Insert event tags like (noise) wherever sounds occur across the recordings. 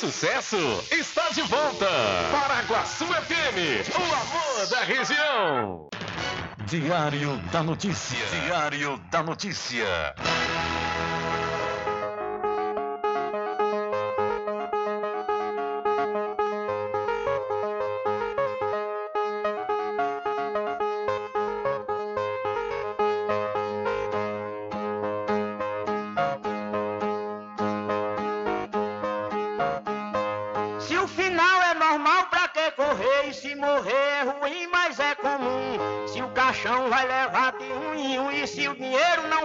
sucesso está de volta. Paraguaçu FM, o amor da região. Diário da Notícia. Diário da Notícia.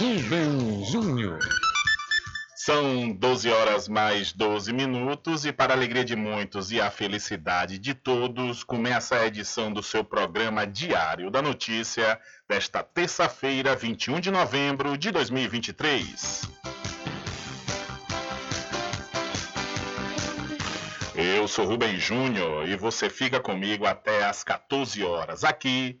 Rubem Júnior. São 12 horas mais 12 minutos e para a alegria de muitos e a felicidade de todos, começa a edição do seu programa Diário da Notícia desta terça-feira, 21 de novembro de 2023. Eu sou Rubem Júnior e você fica comigo até às 14 horas aqui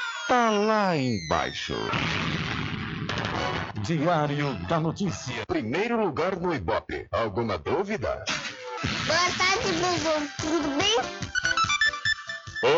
tá lá embaixo. Diário da Notícia. Primeiro lugar no Ibope. Alguma dúvida? Boa tarde, Bubu. Tudo bem?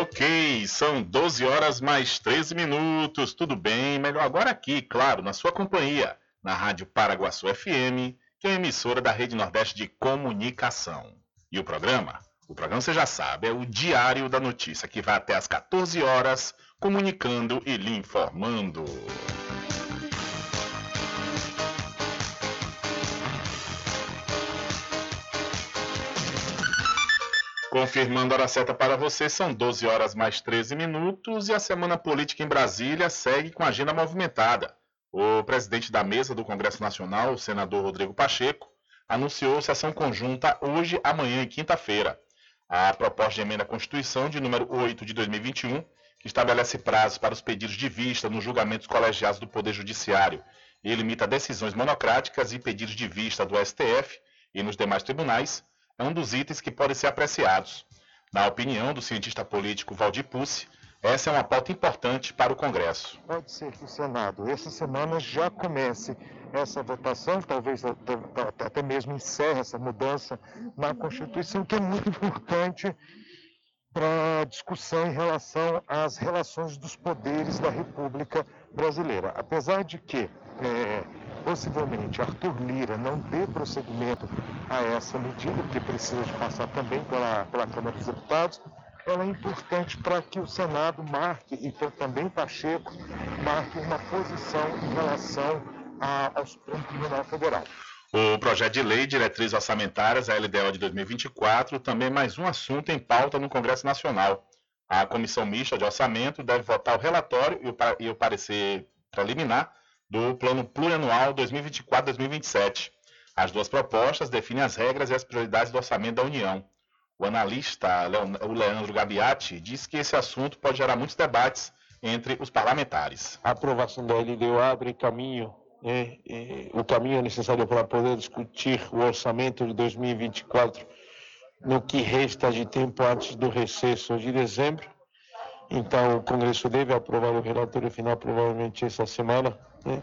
Ok, são 12 horas mais 13 minutos. Tudo bem? Melhor agora aqui, claro, na sua companhia, na Rádio Paraguaçu FM, que é a emissora da Rede Nordeste de Comunicação. E o programa? O programa você já sabe, é o Diário da Notícia, que vai até às 14 horas, comunicando e lhe informando. Confirmando a hora certa para você, são 12 horas mais 13 minutos e a semana política em Brasília segue com agenda movimentada. O presidente da mesa do Congresso Nacional, o senador Rodrigo Pacheco, anunciou sessão conjunta hoje, amanhã e quinta-feira. A proposta de emenda à Constituição de número 8 de 2021, que estabelece prazos para os pedidos de vista nos julgamentos colegiados do Poder Judiciário e limita decisões monocráticas e pedidos de vista do STF e nos demais tribunais, é um dos itens que podem ser apreciados. Na opinião do cientista político Valdir Pucci, essa é uma pauta importante para o Congresso. Pode ser que o Senado, essa semana, já comece essa votação, talvez até mesmo encerre essa mudança na Constituição, que é muito importante para discussão em relação às relações dos poderes da República Brasileira. Apesar de que é, possivelmente Arthur Lira não dê prosseguimento a essa medida, porque precisa de passar também pela, pela Câmara dos Deputados, ela é importante para que o Senado marque, e também Pacheco, marque uma posição em relação a, ao Supremo Tribunal Federal. O projeto de lei Diretrizes Orçamentárias, a LDO de 2024, também mais um assunto em pauta no Congresso Nacional. A Comissão Mista de Orçamento deve votar o relatório e o, e o parecer preliminar do Plano Plurianual 2024-2027. As duas propostas definem as regras e as prioridades do orçamento da União. O analista o Leandro Gabiati diz que esse assunto pode gerar muitos debates entre os parlamentares. A aprovação da LDO abre caminho, né, o caminho necessário para poder discutir o orçamento de 2024 no que resta de tempo antes do recesso de dezembro. Então, o Congresso deve aprovar o relatório final provavelmente essa semana. Né?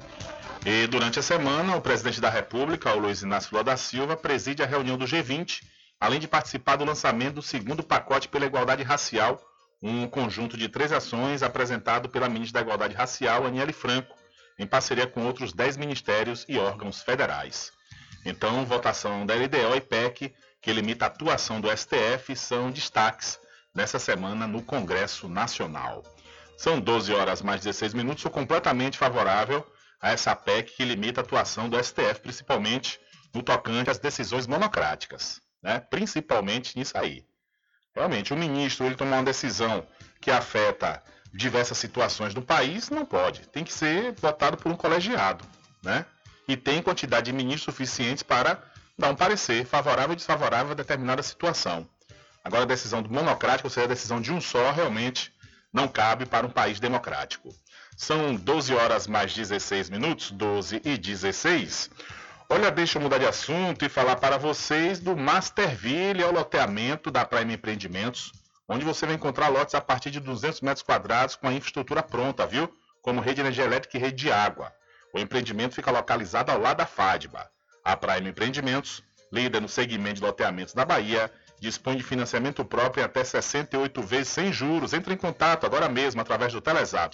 E durante a semana, o presidente da República, o Luiz Inácio Lula da Silva, preside a reunião do G20, além de participar do lançamento do segundo pacote pela igualdade racial, um conjunto de três ações apresentado pela ministra da Igualdade Racial, Aniele Franco, em parceria com outros dez ministérios e órgãos federais. Então, votação da LDO e PEC, que limita a atuação do STF, são destaques nessa semana no Congresso Nacional. São 12 horas mais 16 minutos. Sou completamente favorável a essa PEC que limita a atuação do STF, principalmente no tocante às decisões monocráticas, né? principalmente nisso aí. Realmente, o ministro ele tomar uma decisão que afeta diversas situações do país, não pode. Tem que ser votado por um colegiado, né? E tem quantidade de ministros suficientes para dar um parecer favorável ou desfavorável a determinada situação. Agora, a decisão do monocrático, ou seja, a decisão de um só, realmente não cabe para um país democrático. São 12 horas mais 16 minutos, 12 e 16. Olha, deixa eu mudar de assunto e falar para vocês do Masterville, é o loteamento da Prime Empreendimentos, onde você vai encontrar lotes a partir de 200 metros quadrados com a infraestrutura pronta, viu? Como rede de energia elétrica e rede de água. O empreendimento fica localizado ao lado da FADBA. A Prime Empreendimentos, líder no segmento de loteamentos da Bahia, dispõe de financiamento próprio em até 68 vezes sem juros. Entre em contato agora mesmo através do Telezap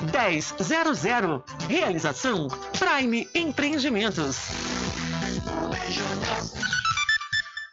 1000. Realização Prime Empreendimentos.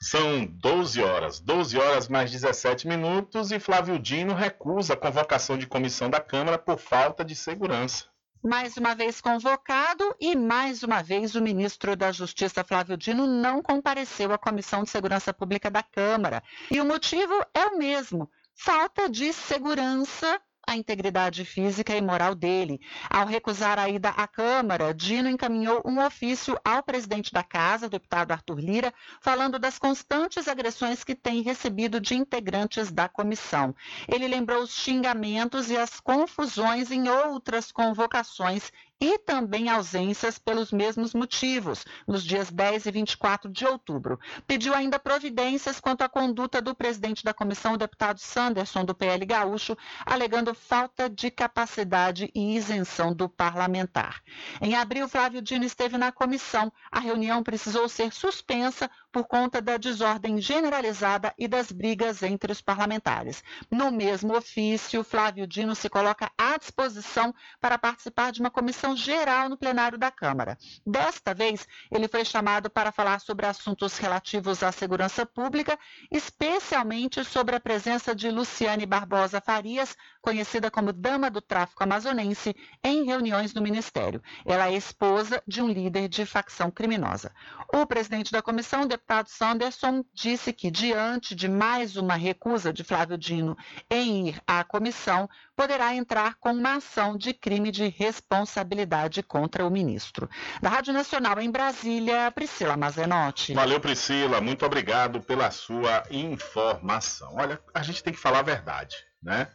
São 12 horas, 12 horas mais 17 minutos e Flávio Dino recusa a convocação de comissão da Câmara por falta de segurança. Mais uma vez convocado e mais uma vez o ministro da Justiça Flávio Dino não compareceu à Comissão de Segurança Pública da Câmara. E o motivo é o mesmo: falta de segurança a integridade física e moral dele. Ao recusar a ida à Câmara, Dino encaminhou um ofício ao presidente da Casa, deputado Arthur Lira, falando das constantes agressões que tem recebido de integrantes da comissão. Ele lembrou os xingamentos e as confusões em outras convocações e também ausências pelos mesmos motivos, nos dias 10 e 24 de outubro. Pediu ainda providências quanto à conduta do presidente da comissão, o deputado Sanderson, do PL Gaúcho, alegando falta de capacidade e isenção do parlamentar. Em abril, Flávio Dino esteve na comissão. A reunião precisou ser suspensa por conta da desordem generalizada e das brigas entre os parlamentares. No mesmo ofício, Flávio Dino se coloca à disposição para participar de uma comissão geral no plenário da Câmara. Desta vez, ele foi chamado para falar sobre assuntos relativos à segurança pública, especialmente sobre a presença de Luciane Barbosa Farias, conhecida como Dama do Tráfico Amazonense, em reuniões no Ministério. Ela é esposa de um líder de facção criminosa. O presidente da comissão, deputado Sanderson disse que, diante de mais uma recusa de Flávio Dino em ir à comissão, poderá entrar com uma ação de crime de responsabilidade contra o ministro. Da Rádio Nacional em Brasília, Priscila Mazenotti. Valeu, Priscila. Muito obrigado pela sua informação. Olha, a gente tem que falar a verdade, né?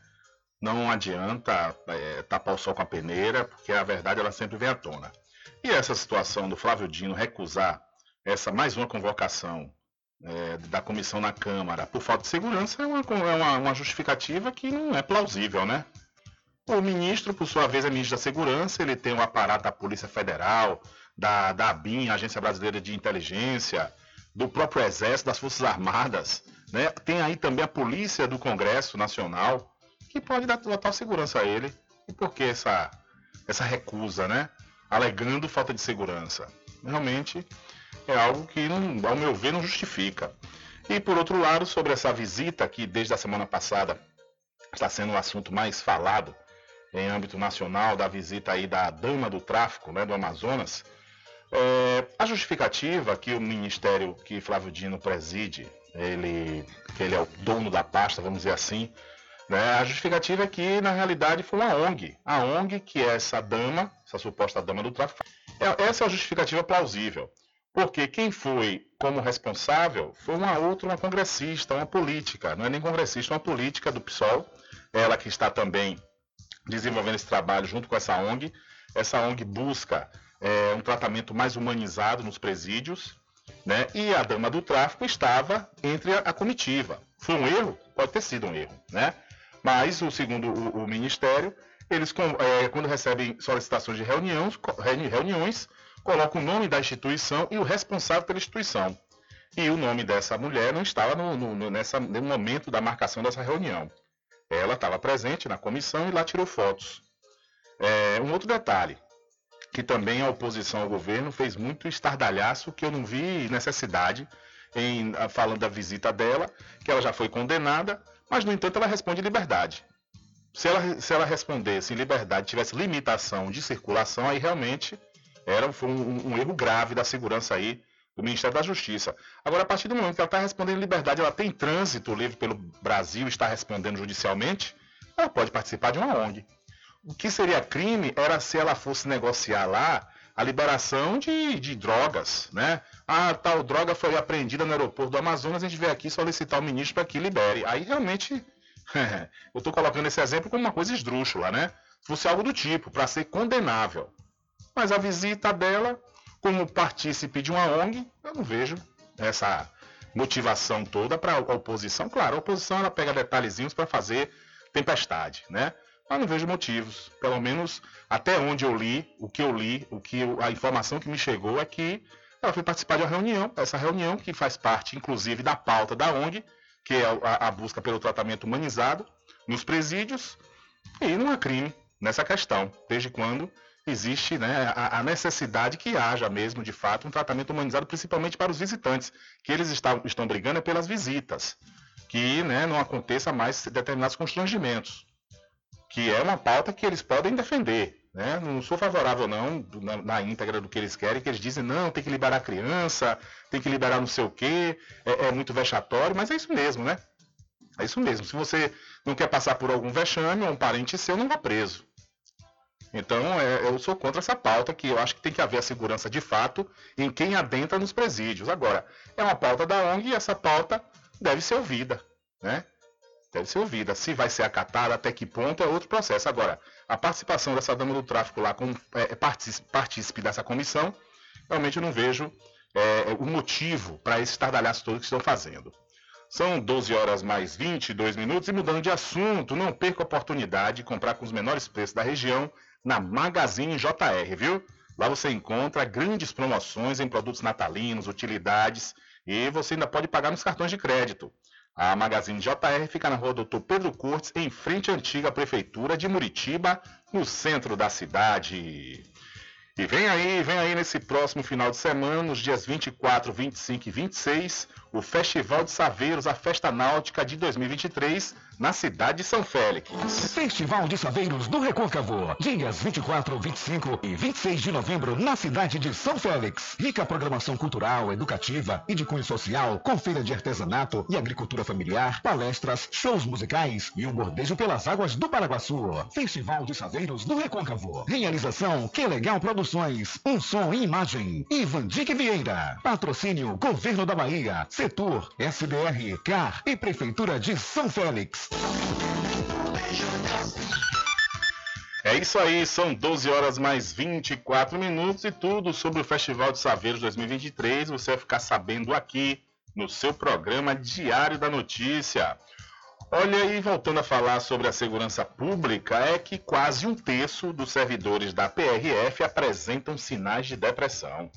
Não adianta é, tapar o sol com a peneira, porque a verdade ela sempre vem à tona. E essa situação do Flávio Dino recusar essa mais uma convocação é, da comissão na Câmara por falta de segurança é, uma, é uma, uma, justificativa que não é plausível, né? O ministro, por sua vez, é ministro da Segurança, ele tem o um aparato da Polícia Federal, da, da ABIN, Agência Brasileira de Inteligência, do próprio Exército, das Forças Armadas, né? Tem aí também a Polícia do Congresso Nacional, que pode dar total segurança a ele. E por que essa, essa recusa, né? Alegando falta de segurança. Realmente é algo que, ao meu ver, não justifica. E por outro lado, sobre essa visita que desde a semana passada está sendo o assunto mais falado em âmbito nacional, da visita aí da dama do tráfico né, do Amazonas, é, a justificativa que o ministério que Flávio Dino preside, ele, que ele é o dono da pasta, vamos dizer assim, né, a justificativa é que na realidade foi uma ONG. A ONG, que é essa dama, essa suposta dama do tráfico, é, essa é a justificativa plausível. Porque quem foi como responsável foi uma outra, uma congressista, uma política, não é nem congressista, uma política do PSOL, ela que está também desenvolvendo esse trabalho junto com essa ONG. Essa ONG busca é, um tratamento mais humanizado nos presídios, né? E a dama do tráfico estava entre a, a comitiva. Foi um erro? Pode ter sido um erro, né? Mas, o, segundo o, o Ministério, eles, é, quando recebem solicitações de reuniões, reuniões coloca o nome da instituição e o responsável pela instituição. E o nome dessa mulher não estava no, no, nessa, no momento da marcação dessa reunião. Ela estava presente na comissão e lá tirou fotos. É, um outro detalhe, que também a oposição ao governo fez muito estardalhaço, que eu não vi necessidade em falando da visita dela, que ela já foi condenada, mas no entanto ela responde liberdade. Se ela, se ela respondesse em liberdade, tivesse limitação de circulação, aí realmente era foi um, um, erro grave da segurança aí do Ministério da Justiça. Agora, a partir do momento que ela está respondendo em liberdade, ela tem trânsito livre pelo Brasil, está respondendo judicialmente, ela pode participar de uma ONG. O que seria crime era se ela fosse negociar lá a liberação de, de drogas, né? Ah, tal droga foi apreendida no aeroporto do Amazonas, a gente veio aqui solicitar o ministro para que libere. Aí realmente, (laughs) eu estou colocando esse exemplo como uma coisa esdrúxula, né? fosse algo do tipo, para ser condenável. Mas a visita dela, como partícipe de uma ONG, eu não vejo essa motivação toda para a oposição. Claro, a oposição ela pega detalhezinhos para fazer tempestade, né? Mas não vejo motivos. Pelo menos até onde eu li, o que eu li, o que eu, a informação que me chegou é que ela foi participar de uma reunião, essa reunião que faz parte, inclusive, da pauta da ONG, que é a, a busca pelo tratamento humanizado nos presídios, e não há crime nessa questão, desde quando existe né, a, a, necessidade que haja mesmo, de fato, um tratamento humanizado, principalmente para os visitantes, que eles está, estão brigando é pelas visitas, que né, não aconteça mais determinados constrangimentos, que é uma pauta que eles podem defender. Né? Não sou favorável não na, na, íntegra do que eles querem, que eles dizem não, tem que liberar a criança, tem que liberar não sei o quê, é, é muito vexatório, mas é isso mesmo, né? É isso mesmo. Se você não quer passar por algum vexame, ou um parente seu não vá preso. Então, é, eu sou contra essa pauta, que eu acho que tem que haver a segurança de fato em quem adentra nos presídios. Agora, é uma pauta da ONG e essa pauta deve ser ouvida, né? Deve ser ouvida. Se vai ser acatada, até que ponto, é outro processo. Agora, a participação dessa dama do tráfico lá como é, é partícipe dessa comissão, realmente eu não vejo é, o motivo para esse estardalhaço todo que estão fazendo. São 12 horas mais 22 minutos e mudando de assunto, não perca a oportunidade de comprar com os menores preços da região na Magazine JR, viu? Lá você encontra grandes promoções em produtos natalinos, utilidades e você ainda pode pagar nos cartões de crédito. A Magazine JR fica na rua Doutor Pedro Curtis, em frente à antiga Prefeitura de Muritiba, no centro da cidade. E vem aí, vem aí nesse próximo final de semana, nos dias 24, 25 e 26, o Festival de Saveiros, a Festa Náutica de 2023, na cidade de São Félix. Festival de Saveiros do Recôncavo, dias 24, 25 e 26 de novembro, na cidade de São Félix. Rica programação cultural, educativa e de cunho social, com feira de artesanato e agricultura familiar, palestras, shows musicais e um bordejo pelas águas do Paraguaçu. Festival de Saveiros do Recôncavo. Realização Que Legal Produções, um som e imagem. Ivan Dick Vieira. Patrocínio Governo da Bahia, Setor, SBR, CAR e Prefeitura de São Félix. É isso aí, são 12 horas mais 24 minutos e tudo sobre o Festival de Saveiros 2023 você vai ficar sabendo aqui no seu programa Diário da Notícia. Olha, e voltando a falar sobre a segurança pública, é que quase um terço dos servidores da PRF apresentam sinais de depressão.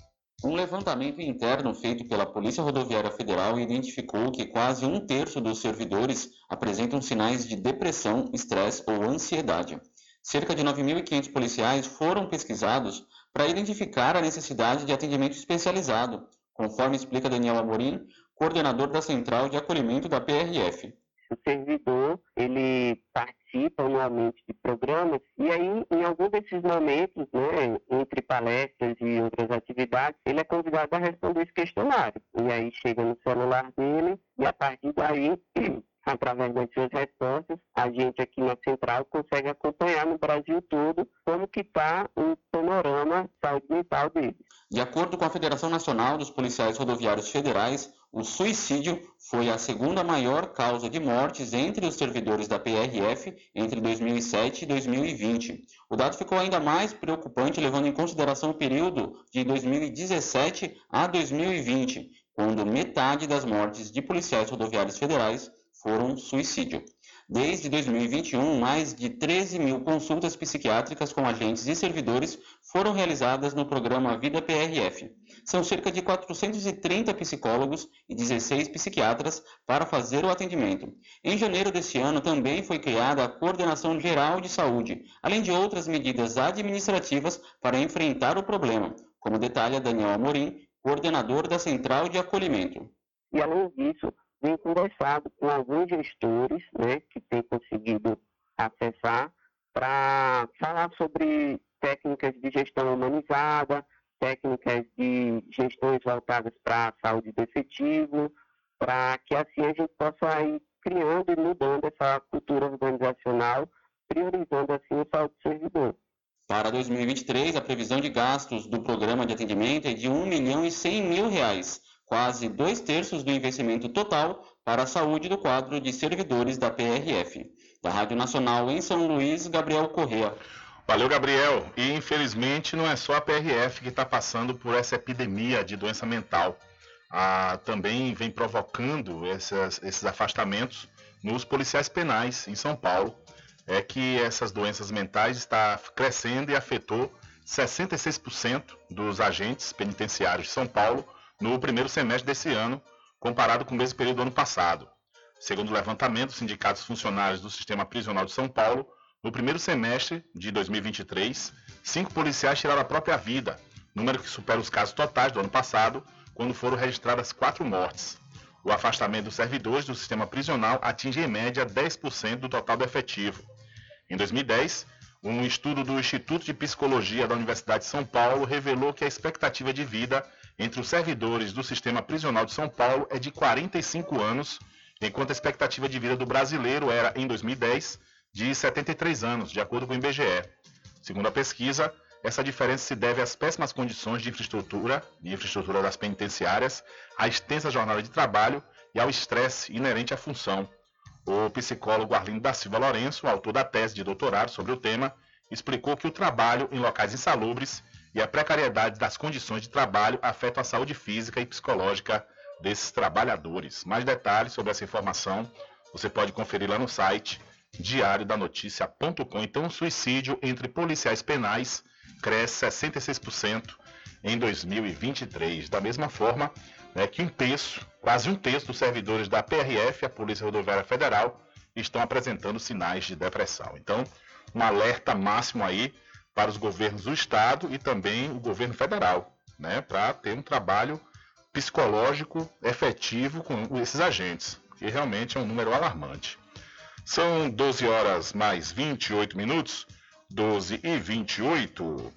Um levantamento interno feito pela Polícia Rodoviária Federal identificou que quase um terço dos servidores apresentam sinais de depressão, estresse ou ansiedade. Cerca de 9.500 policiais foram pesquisados para identificar a necessidade de atendimento especializado, conforme explica Daniel Amorim, coordenador da Central de Acolhimento da PRF o servidor ele participa anualmente de programas e aí em algum desses momentos, né, entre palestras e outras atividades, ele é convidado a responder esse questionário. E aí chega no celular dele e a partir daí (clears throat) através das suas respostas, a gente aqui na Central consegue acompanhar no Brasil todo como que está o panorama saúde mental deles. De acordo com a Federação Nacional dos Policiais Rodoviários Federais, o suicídio foi a segunda maior causa de mortes entre os servidores da PRF entre 2007 e 2020. O dado ficou ainda mais preocupante levando em consideração o período de 2017 a 2020, quando metade das mortes de policiais rodoviários federais foram suicídio. Desde 2021, mais de 13 mil consultas psiquiátricas com agentes e servidores foram realizadas no programa Vida PRF. São cerca de 430 psicólogos e 16 psiquiatras para fazer o atendimento. Em janeiro desse ano, também foi criada a Coordenação Geral de Saúde, além de outras medidas administrativas para enfrentar o problema, como detalha Daniel Amorim, coordenador da Central de Acolhimento. E além disso, vem conversado com alguns gestores né, que têm conseguido acessar para falar sobre técnicas de gestão humanizada, técnicas de gestões voltadas para a saúde do efetivo, para que assim a gente possa ir criando e mudando essa cultura organizacional, priorizando assim a saúde do servidor. Para 2023, a previsão de gastos do programa de atendimento é de 1 milhão e 100 mil reais, quase dois terços do investimento total para a saúde do quadro de servidores da PRF. Da Rádio Nacional em São Luís, Gabriel Correa. Valeu, Gabriel. E infelizmente não é só a PRF que está passando por essa epidemia de doença mental. Ah, também vem provocando esses, esses afastamentos nos policiais penais em São Paulo. É que essas doenças mentais está crescendo e afetou 66% dos agentes penitenciários de São Paulo no primeiro semestre desse ano, comparado com o mesmo período do ano passado. Segundo o levantamento sindicatos funcionários do Sistema Prisional de São Paulo, no primeiro semestre de 2023, cinco policiais tiraram a própria vida, número que supera os casos totais do ano passado, quando foram registradas quatro mortes. O afastamento dos servidores do sistema prisional atinge em média 10% do total do efetivo. Em 2010, um estudo do Instituto de Psicologia da Universidade de São Paulo revelou que a expectativa de vida entre os servidores do sistema prisional de São Paulo é de 45 anos, enquanto a expectativa de vida do brasileiro era, em 2010, de 73 anos, de acordo com o IBGE. Segundo a pesquisa, essa diferença se deve às péssimas condições de infraestrutura, de infraestrutura das penitenciárias, à extensa jornada de trabalho e ao estresse inerente à função. O psicólogo Arlindo da Silva Lourenço, autor da tese de doutorado sobre o tema, explicou que o trabalho em locais insalubres e a precariedade das condições de trabalho afetam a saúde física e psicológica desses trabalhadores. Mais detalhes sobre essa informação você pode conferir lá no site diariodanoticia.com. Então, o suicídio entre policiais penais cresce 66% em 2023. Da mesma forma né, que um terço, quase um terço dos servidores da PRF, a Polícia Rodoviária Federal, estão apresentando sinais de depressão. Então, um alerta máximo aí para os governos do Estado e também o governo federal, né, para ter um trabalho psicológico efetivo com esses agentes, que realmente é um número alarmante. São 12 horas mais 28 minutos, 12 e 28.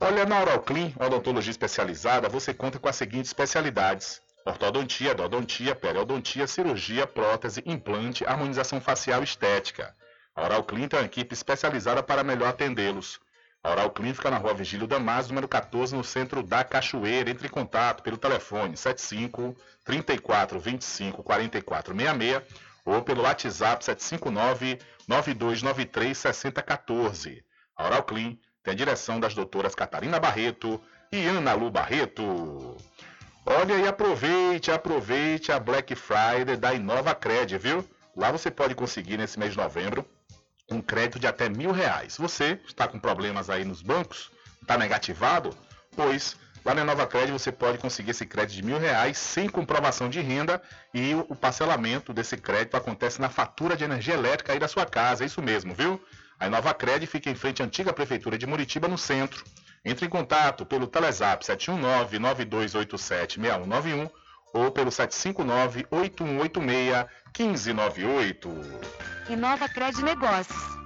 Olha, na Oral Clean, odontologia especializada, você conta com as seguintes especialidades: ortodontia, endodontia, periodontia, cirurgia, prótese, implante, harmonização facial estética. A Oral Clean tem uma equipe especializada para melhor atendê-los. A Oral Clean fica na rua Vigílio Damasio, número 14, no centro da Cachoeira. Entre em contato pelo telefone 75 34 25 44 66 ou pelo WhatsApp 759-9293-6014. A Oral Clean tem a direção das doutoras Catarina Barreto e Ana Lu Barreto. Olha e aproveite, aproveite a Black Friday da Inova Cred, viu? Lá você pode conseguir nesse mês de novembro um crédito de até mil reais. Você está com problemas aí nos bancos? Está negativado? Pois Lá na Nova Crédito você pode conseguir esse crédito de mil reais sem comprovação de renda e o parcelamento desse crédito acontece na fatura de energia elétrica aí da sua casa, é isso mesmo, viu? A Nova Crédito fica em frente à antiga Prefeitura de Muritiba, no centro. Entre em contato pelo Telezap 719-9287-6191 ou pelo 759-8186-1598. Inova Crédito Negócios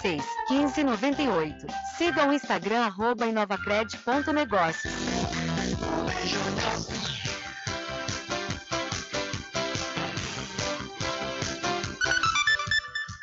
36 15 98. Siga o Instagram arroba inovacred.negócios.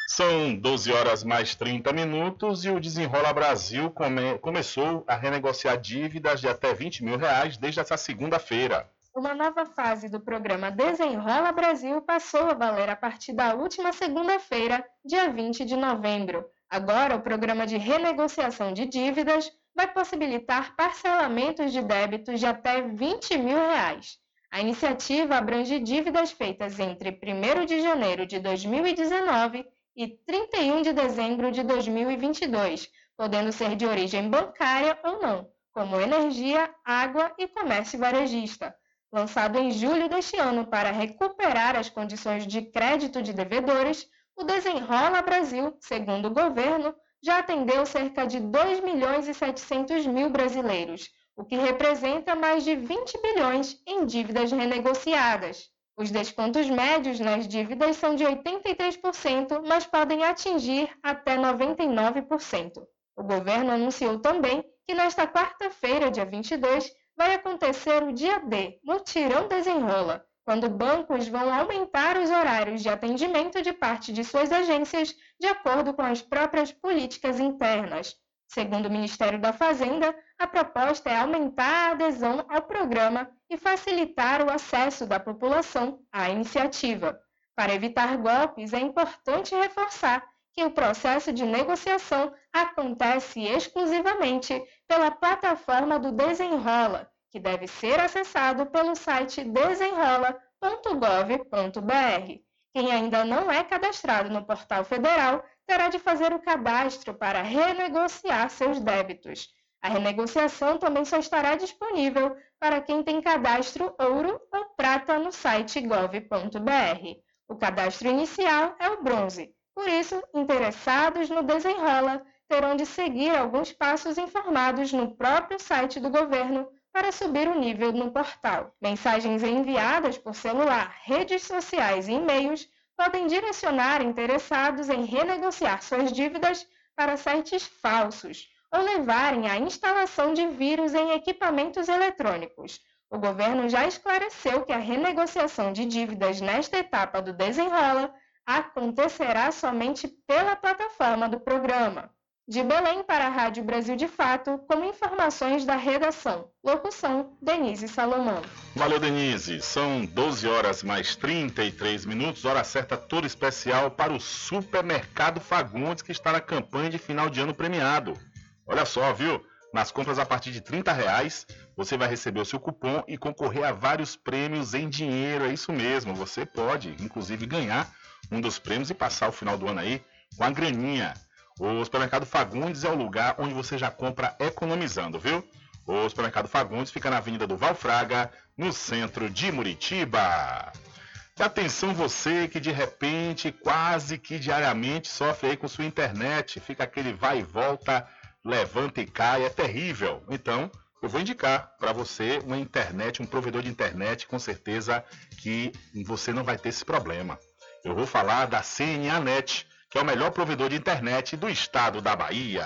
São 12 horas mais 30 minutos e o Desenrola Brasil come, começou a renegociar dívidas de até 20 mil reais desde essa segunda-feira. Uma nova fase do programa Desenrola Brasil passou a valer a partir da última segunda-feira, dia 20 de novembro. Agora, o programa de renegociação de dívidas vai possibilitar parcelamentos de débitos de até 20 mil reais. A iniciativa abrange dívidas feitas entre 1 de janeiro de 2019 e 31 de dezembro de 2022, podendo ser de origem bancária ou não, como energia, água e comércio varejista. Lançado em julho deste ano para recuperar as condições de crédito de devedores, o Desenrola Brasil, segundo o governo, já atendeu cerca de 2 milhões e 700 mil brasileiros, o que representa mais de 20 bilhões em dívidas renegociadas. Os descontos médios nas dívidas são de 83%, mas podem atingir até 99%. O governo anunciou também que nesta quarta-feira, dia 22, vai acontecer o dia D, Mutirão Desenrola, quando bancos vão aumentar os horários de atendimento de parte de suas agências de acordo com as próprias políticas internas. Segundo o Ministério da Fazenda, a proposta é aumentar a adesão ao programa e facilitar o acesso da população à iniciativa. Para evitar golpes, é importante reforçar que o processo de negociação acontece exclusivamente pela plataforma do Desenrola, que deve ser acessado pelo site desenrola.gov.br. Quem ainda não é cadastrado no portal federal terá de fazer o cadastro para renegociar seus débitos. A renegociação também só estará disponível para quem tem cadastro ouro ou prata no site gov.br. O cadastro inicial é o bronze, por isso, interessados no Desenrola terão de seguir alguns passos informados no próprio site do governo para subir o nível no portal. Mensagens enviadas por celular, redes sociais e e-mails podem direcionar interessados em renegociar suas dívidas para sites falsos ou levarem à instalação de vírus em equipamentos eletrônicos. O governo já esclareceu que a renegociação de dívidas nesta etapa do desenrola acontecerá somente pela plataforma do programa. De Belém para a Rádio Brasil de Fato, com informações da redação. Locução: Denise Salomão. Valeu, Denise. São 12 horas mais 33 minutos, hora certa toda especial para o Supermercado Fagundes, que está na campanha de final de ano premiado. Olha só, viu? Nas compras a partir de 30 reais, você vai receber o seu cupom e concorrer a vários prêmios em dinheiro. É isso mesmo, você pode, inclusive, ganhar um dos prêmios e passar o final do ano aí com a graninha. O supermercado Fagundes é o lugar onde você já compra economizando, viu? O supermercado Fagundes fica na Avenida do Valfraga, no centro de Muritiba. E atenção você que de repente, quase que diariamente, sofre aí com sua internet, fica aquele vai e volta, levanta e cai, é terrível. Então, eu vou indicar para você uma internet, um provedor de internet, com certeza que você não vai ter esse problema. Eu vou falar da CNA Net que é o melhor provedor de internet do estado da Bahia.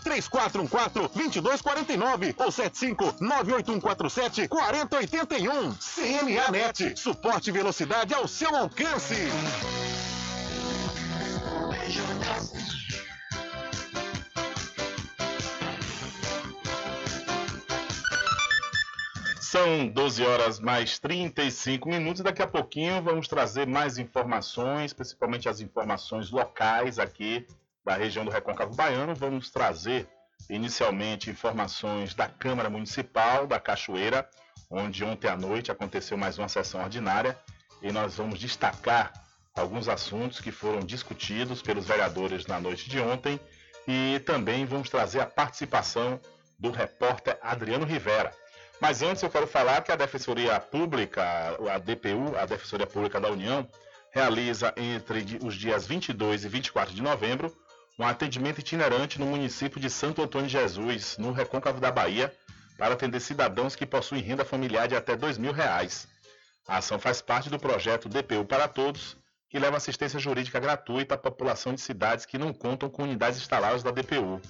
3414 2249 ou 75 98147 4081. CNA Net, suporte e velocidade ao seu alcance. São 12 horas mais 35 minutos. Daqui a pouquinho vamos trazer mais informações, principalmente as informações locais aqui da região do Recôncavo Baiano. Vamos trazer inicialmente informações da Câmara Municipal da Cachoeira, onde ontem à noite aconteceu mais uma sessão ordinária e nós vamos destacar alguns assuntos que foram discutidos pelos vereadores na noite de ontem e também vamos trazer a participação do repórter Adriano Rivera. Mas antes eu quero falar que a Defensoria Pública, a DPU, a Defensoria Pública da União, realiza entre os dias 22 e 24 de novembro um atendimento itinerante no município de Santo Antônio de Jesus, no Recôncavo da Bahia, para atender cidadãos que possuem renda familiar de até 2 mil reais. A ação faz parte do projeto DPU para Todos, que leva assistência jurídica gratuita à população de cidades que não contam com unidades instaladas da DPU.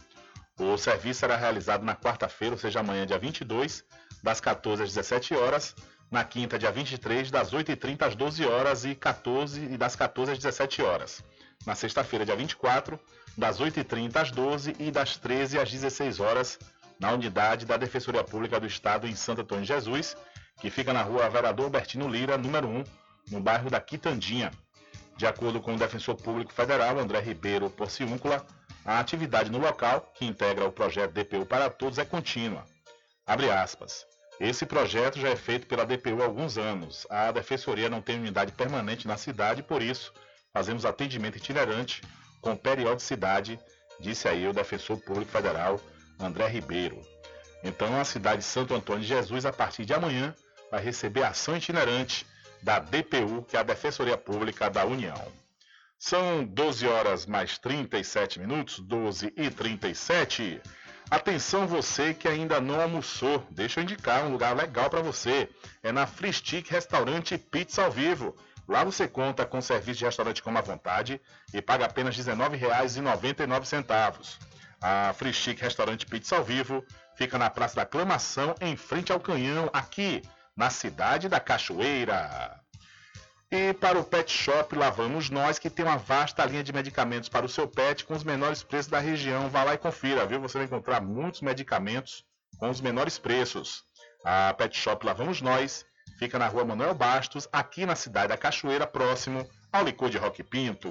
O serviço será realizado na quarta-feira, ou seja, amanhã, dia 22, das 14 às 17 horas, na quinta, dia 23, das 8h30 às 12 horas e, 14, e das 14 às 17 horas. Na sexta-feira, dia 24, das 8h30 às 12 e das 13 às 16 horas, na unidade da Defensoria Pública do Estado em Santo Antônio Jesus, que fica na rua Vereador Bertino Lira, número 1, no bairro da Quitandinha. De acordo com o Defensor Público Federal, André Ribeiro Porciúncula, A atividade no local, que integra o projeto DPU para Todos, é contínua. Abre aspas. Esse projeto já é feito pela DPU há alguns anos. A Defensoria não tem unidade permanente na cidade, por isso fazemos atendimento itinerante com periodicidade, disse aí o defensor público federal André Ribeiro. Então a cidade de Santo Antônio de Jesus, a partir de amanhã, vai receber ação itinerante da DPU, que é a Defensoria Pública da União. São 12 horas mais 37 minutos, 12 e 37. Atenção você que ainda não almoçou, deixa eu indicar um lugar legal para você. É na Free Stick Restaurante Pizza ao Vivo. Lá você conta com serviço de restaurante como à vontade e paga apenas R$ 19,99. A Free Stick Restaurante Pizza ao Vivo fica na Praça da Aclamação, em frente ao Canhão, aqui na cidade da Cachoeira. E para o Pet Shop, lá vamos nós, que tem uma vasta linha de medicamentos para o seu pet com os menores preços da região. Vá lá e confira, viu? Você vai encontrar muitos medicamentos com os menores preços. A Pet Shop Lá Vamos Nós fica na rua Manuel Bastos, aqui na cidade da Cachoeira, próximo ao licor de Rock Pinto.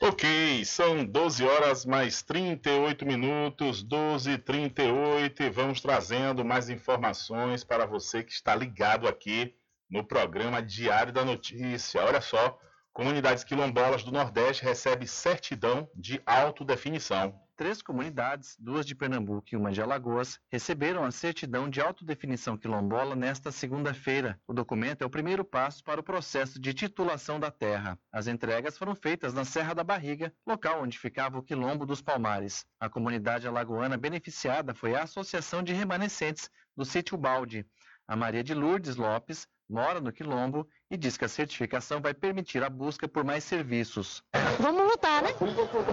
Ok, são 12 horas mais 38 minutos, 12 e 38 e vamos trazendo mais informações para você que está ligado aqui no programa Diário da Notícia. Olha só, comunidades quilombolas do Nordeste recebem certidão de autodefinição. Três comunidades, duas de Pernambuco e uma de Alagoas, receberam a certidão de autodefinição quilombola nesta segunda-feira. O documento é o primeiro passo para o processo de titulação da terra. As entregas foram feitas na Serra da Barriga, local onde ficava o Quilombo dos Palmares. A comunidade alagoana beneficiada foi a Associação de Remanescentes do Sítio Balde. A Maria de Lourdes Lopes mora no Quilombo e diz que a certificação vai permitir a busca por mais serviços. Vamos lutar, né?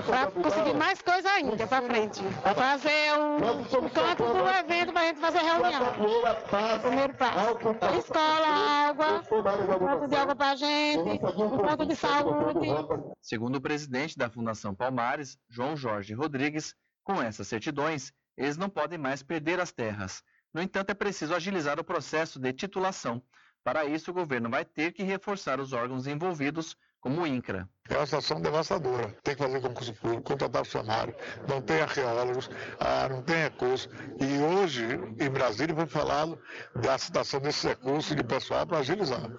Para conseguir mais coisa ainda para frente. Fazer um, um campo do evento para a gente fazer reunião. Primeiro passo. Escola, água, um ponto de água para a gente, um ponto de saúde. Segundo o presidente da Fundação Palmares, João Jorge Rodrigues, com essas certidões, eles não podem mais perder as terras. No entanto, é preciso agilizar o processo de titulação. Para isso, o governo vai ter que reforçar os órgãos envolvidos, como o INCRA. É uma situação devastadora. Tem que fazer concurso público, contratar funcionário, não tem arqueólogos, ah, não tem recursos. E hoje, em Brasília, foi falado da situação desse recurso de pessoal para agilizar,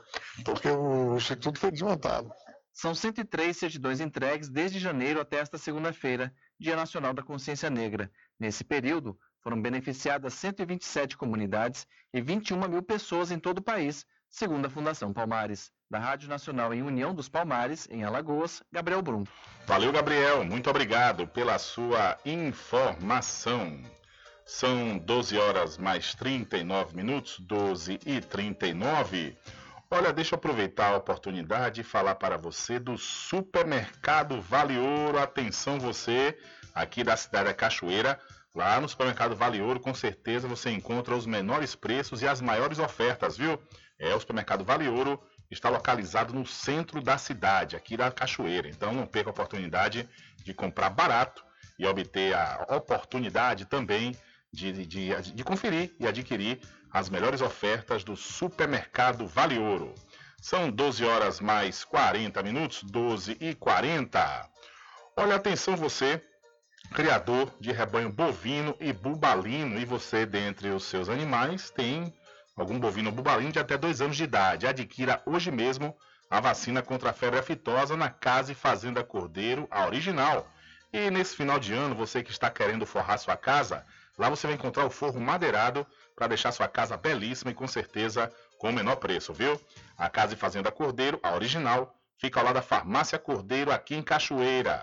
porque o Instituto foi desmontado. São 103 certidões entregues desde janeiro até esta segunda-feira, Dia Nacional da Consciência Negra. Nesse período, foram beneficiadas 127 comunidades e 21 mil pessoas em todo o país, segundo a Fundação Palmares. Da Rádio Nacional em União dos Palmares, em Alagoas, Gabriel Brum. Valeu, Gabriel. Muito obrigado pela sua informação. São 12 horas mais 39 minutos, 12 e 39. Olha, deixa eu aproveitar a oportunidade e falar para você do Supermercado Vale Ouro. Atenção você, aqui da cidade da Cachoeira. Lá no supermercado Vale Ouro, com certeza você encontra os menores preços e as maiores ofertas, viu? É, o supermercado Vale Ouro está localizado no centro da cidade, aqui da Cachoeira. Então não perca a oportunidade de comprar barato e obter a oportunidade também de, de, de conferir e adquirir as melhores ofertas do supermercado Vale Ouro. São 12 horas mais 40 minutos, 12 e 40. Olha, atenção você criador de rebanho bovino e bubalino, e você, dentre os seus animais, tem algum bovino ou bubalino de até dois anos de idade. Adquira hoje mesmo a vacina contra a febre aftosa na Casa e Fazenda Cordeiro, a original. E nesse final de ano, você que está querendo forrar sua casa, lá você vai encontrar o forro madeirado para deixar sua casa belíssima e com certeza com o menor preço, viu? A Casa e Fazenda Cordeiro, a original, fica ao lado da Farmácia Cordeiro aqui em Cachoeira.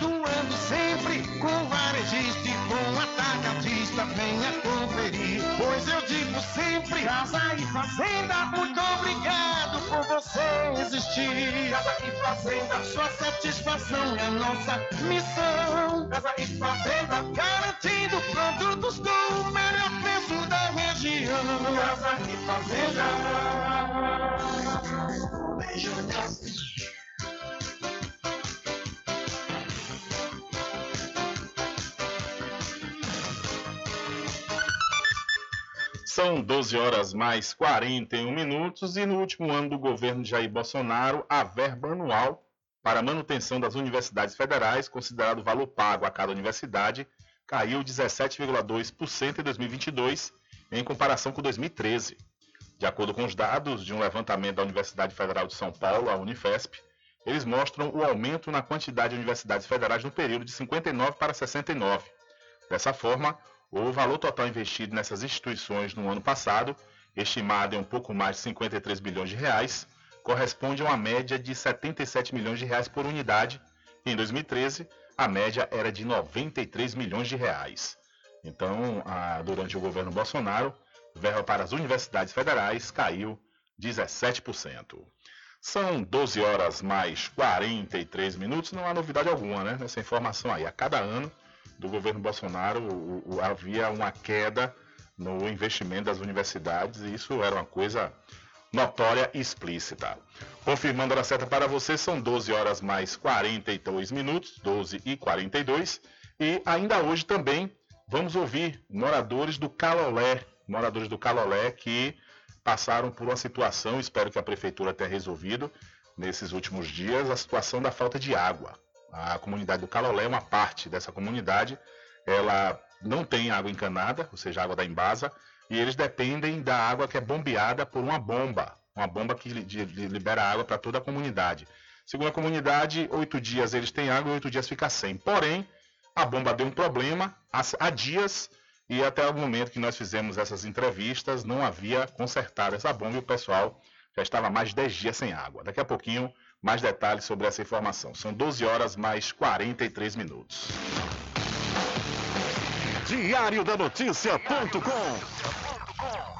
Sempre, casa e fazenda, muito obrigado por você existir. Casa e fazenda, sua satisfação é nossa missão. Casa e fazenda, garantindo produtos com o melhor preço da região. Casa e fazenda. Beijo São 12 horas mais 41 minutos e no último ano do governo de Jair Bolsonaro, a verba anual para a manutenção das universidades federais, considerado valor pago a cada universidade, caiu 17,2% em 2022 em comparação com 2013. De acordo com os dados de um levantamento da Universidade Federal de São Paulo, a Unifesp, eles mostram o aumento na quantidade de universidades federais no período de 59 para 69. Dessa forma, o valor total investido nessas instituições no ano passado, estimado em um pouco mais de 53 bilhões de reais, corresponde a uma média de 77 milhões de reais por unidade, em 2013 a média era de 93 milhões de reais. Então, durante o governo Bolsonaro, verba para as universidades federais caiu 17%. São 12 horas mais 43 minutos, não há novidade alguma né, nessa informação aí. A cada ano do governo Bolsonaro o, o, havia uma queda no investimento das universidades e isso era uma coisa notória e explícita. Confirmando a certa para você, são 12 horas mais 42 minutos, 12 e 42. E ainda hoje também vamos ouvir moradores do Calolé, moradores do Calolé que passaram por uma situação, espero que a prefeitura tenha resolvido nesses últimos dias, a situação da falta de água. A comunidade do Calolé, uma parte dessa comunidade, ela não tem água encanada, ou seja, água da embasa, e eles dependem da água que é bombeada por uma bomba, uma bomba que libera água para toda a comunidade. Segundo a comunidade, oito dias eles têm água e oito dias fica sem. Porém, a bomba deu um problema há dias e até o momento que nós fizemos essas entrevistas não havia consertado essa bomba e o pessoal já estava mais de 10 dias sem água. Daqui a pouquinho, mais detalhes sobre essa informação. São 12 horas mais 43 minutos. Diário da Notícia.com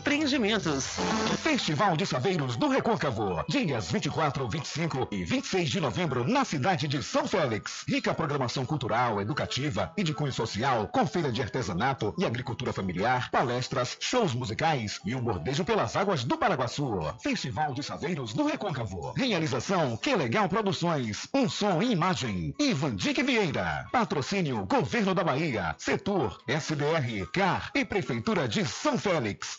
Empreendimentos. Festival de Saveiros do Recôncavo. Dias 24, 25 e 26 de novembro na cidade de São Félix. Rica programação cultural, educativa e de cunho social, com feira de artesanato e agricultura familiar, palestras, shows musicais e um bordejo pelas águas do Paraguaçu. Festival de Saveiros do Recôncavo. Realização Que Legal Produções. Um som e imagem. Ivan Dick Vieira. Patrocínio Governo da Bahia. Setor SBR, CAR e Prefeitura de São Félix.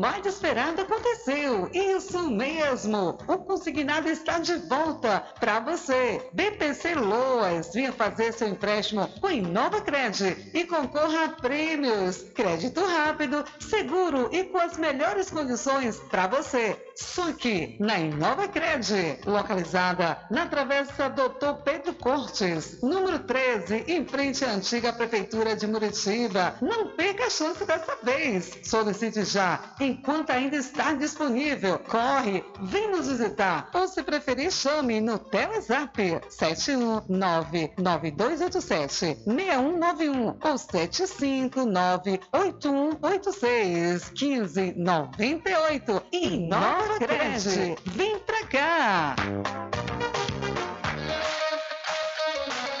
Mais esperado aconteceu. Isso mesmo. O consignado está de volta para você. BPC Loas, venha fazer seu empréstimo com Inova Cred e concorra a prêmios. Crédito rápido, seguro e com as melhores condições para você. Suque, na Inova Cred, localizada na Travessa Doutor Pedro Cortes, número 13, em frente à antiga Prefeitura de Muritiba. Não perca a chance dessa vez. Solicite já, enquanto ainda está disponível. Corre, vem nos visitar. Ou se preferir, chame no Telezap 719 9287 6191 ou 759 8186 1598 e Crede, vem pra cá!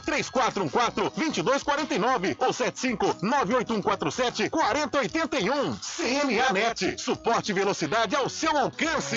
3414 2249 ou 75 98147 4081. CNA Net, suporte velocidade ao seu alcance.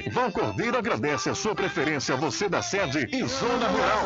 Vão Cordeiro agradece a sua preferência, você da sede e Zona Rural.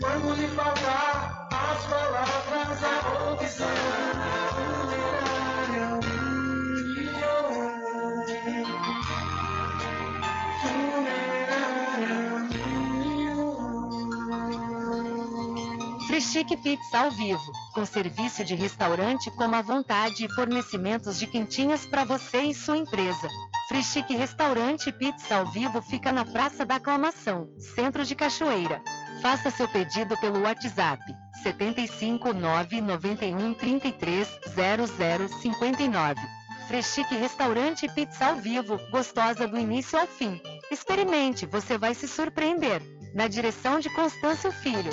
Quando lhe faltar as palavras, a opção. Chique Pizza ao vivo, com serviço de restaurante como à vontade e fornecimentos de quentinhas para você e sua empresa. Free Restaurante Pizza ao vivo fica na Praça da Aclamação, Centro de Cachoeira. Faça seu pedido pelo WhatsApp 75 991 33 0059. Frechique Restaurante e Pizza ao vivo, gostosa do início ao fim. Experimente, você vai se surpreender. Na direção de Constâncio Filho.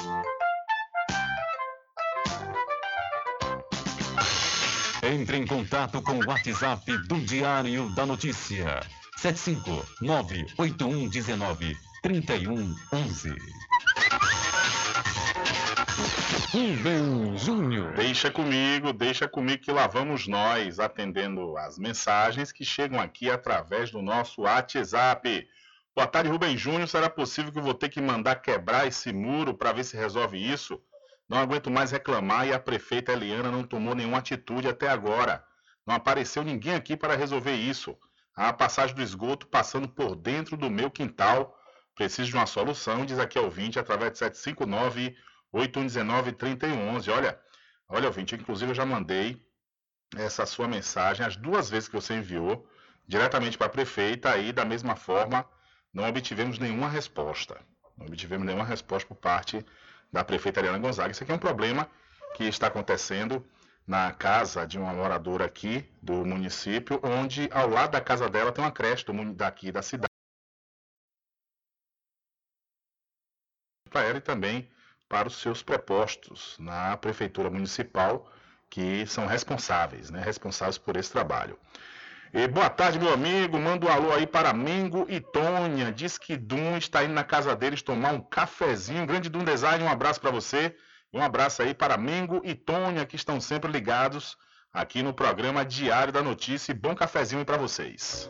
Entre em contato com o WhatsApp do Diário da Notícia. 759-8119-3111. Rubem Júnior. Deixa comigo, deixa comigo que lá vamos nós, atendendo as mensagens que chegam aqui através do nosso WhatsApp. Boa tarde, Rubem Júnior. Será possível que eu vou ter que mandar quebrar esse muro para ver se resolve isso? Não aguento mais reclamar e a prefeita Eliana não tomou nenhuma atitude até agora. Não apareceu ninguém aqui para resolver isso. A passagem do esgoto passando por dentro do meu quintal. Preciso de uma solução, diz aqui ao 20 através de 759 8119 3111. Olha, olha, ouvinte, inclusive eu já mandei essa sua mensagem as duas vezes que você enviou diretamente para a prefeita aí da mesma forma não obtivemos nenhuma resposta. Não obtivemos nenhuma resposta por parte da prefeita Ariana Gonzaga. Isso aqui é um problema que está acontecendo na casa de uma moradora aqui do município, onde ao lado da casa dela tem uma creche do, daqui da cidade. Para ela e também para os seus prepostos na prefeitura municipal, que são responsáveis, né, responsáveis por esse trabalho. E boa tarde, meu amigo. Manda um alô aí para Mengo e Tônia. Diz que Dum está indo na casa deles tomar um cafezinho. Grande Dum Design, um abraço para você. Um abraço aí para Mengo e Tônia, que estão sempre ligados aqui no programa Diário da Notícia. E bom cafezinho para vocês.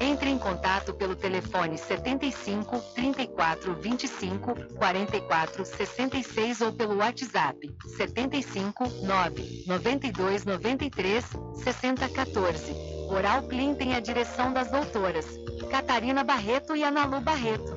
Entre em contato pelo telefone 75 34 25 44 66 ou pelo WhatsApp 75 9 92 93 60 14. Oral Clean tem a direção das doutoras Catarina Barreto e Analu Barreto.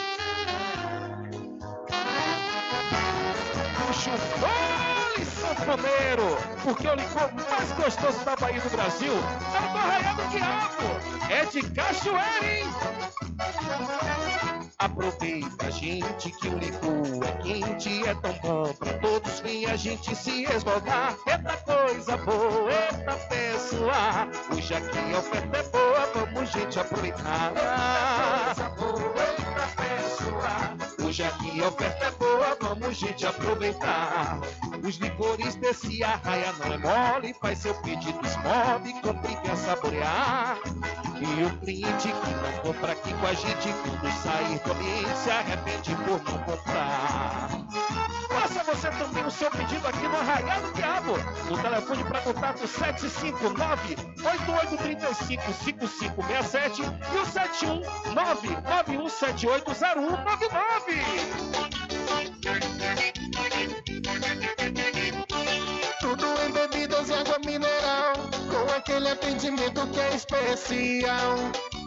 Chupole sanfoneiro, porque o licor mais gostoso da Bahia do Brasil é do Arraial do Diabo. É de cachoeira, hein? Aproveita, gente, que o licor é quente, é tão bom pra todos vir a gente se esmogar. Eita coisa boa, eita pessoa, hoje aqui a oferta é boa, vamos gente aproveitar. Eita coisa boa, eita pessoa, hoje aqui a oferta é boa, vamos gente aproveitar. Os licores desse arraia não é mole, faz seu pedido esmobe, compre e saborear. E o cliente que não compra aqui com a gente, quando sair ambiente, se arrepende por não comprar. Faça você também o seu pedido aqui no Arraial do Diabo. O telefone para contato 759 8835 5567 e o 719 9178 Tudo em bebidas e água mineral, com aquele atendimento que é especial.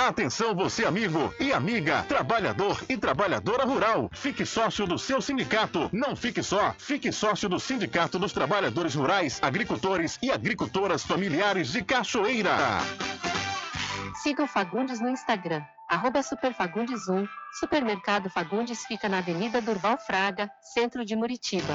Atenção você amigo e amiga, trabalhador e trabalhadora rural. Fique sócio do seu sindicato. Não fique só. Fique sócio do Sindicato dos Trabalhadores Rurais, Agricultores e Agricultoras Familiares de Cachoeira. Siga o Fagundes no Instagram, arroba Superfagundes1. Supermercado Fagundes fica na Avenida Durval Fraga, centro de Muritiba.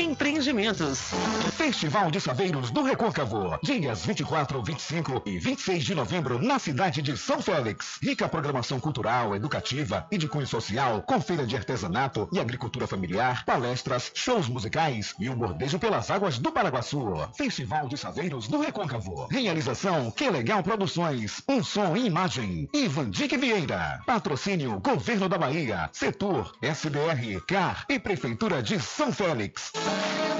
Empreendimentos. Festival de Saveiros do Recôncavo. Dias 24, 25 e 26 de novembro na cidade de São Félix. Rica programação cultural, educativa e de cunho social, com feira de artesanato e agricultura familiar, palestras, shows musicais e o bordejo pelas águas do Paraguaçu. Festival de Saveiros do Recôncavo. Realização Que Legal Produções. Um som e imagem. Ivan Dick Vieira. Patrocínio Governo da Bahia. Setor SBR, CAR e Prefeitura de São Félix. Thank you.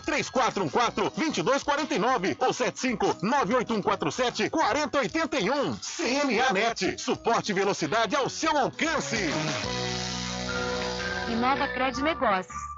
3414 2249 ou 75 98147 4081. CNAnet, suporte e velocidade ao seu alcance. Inova Cred Negócios.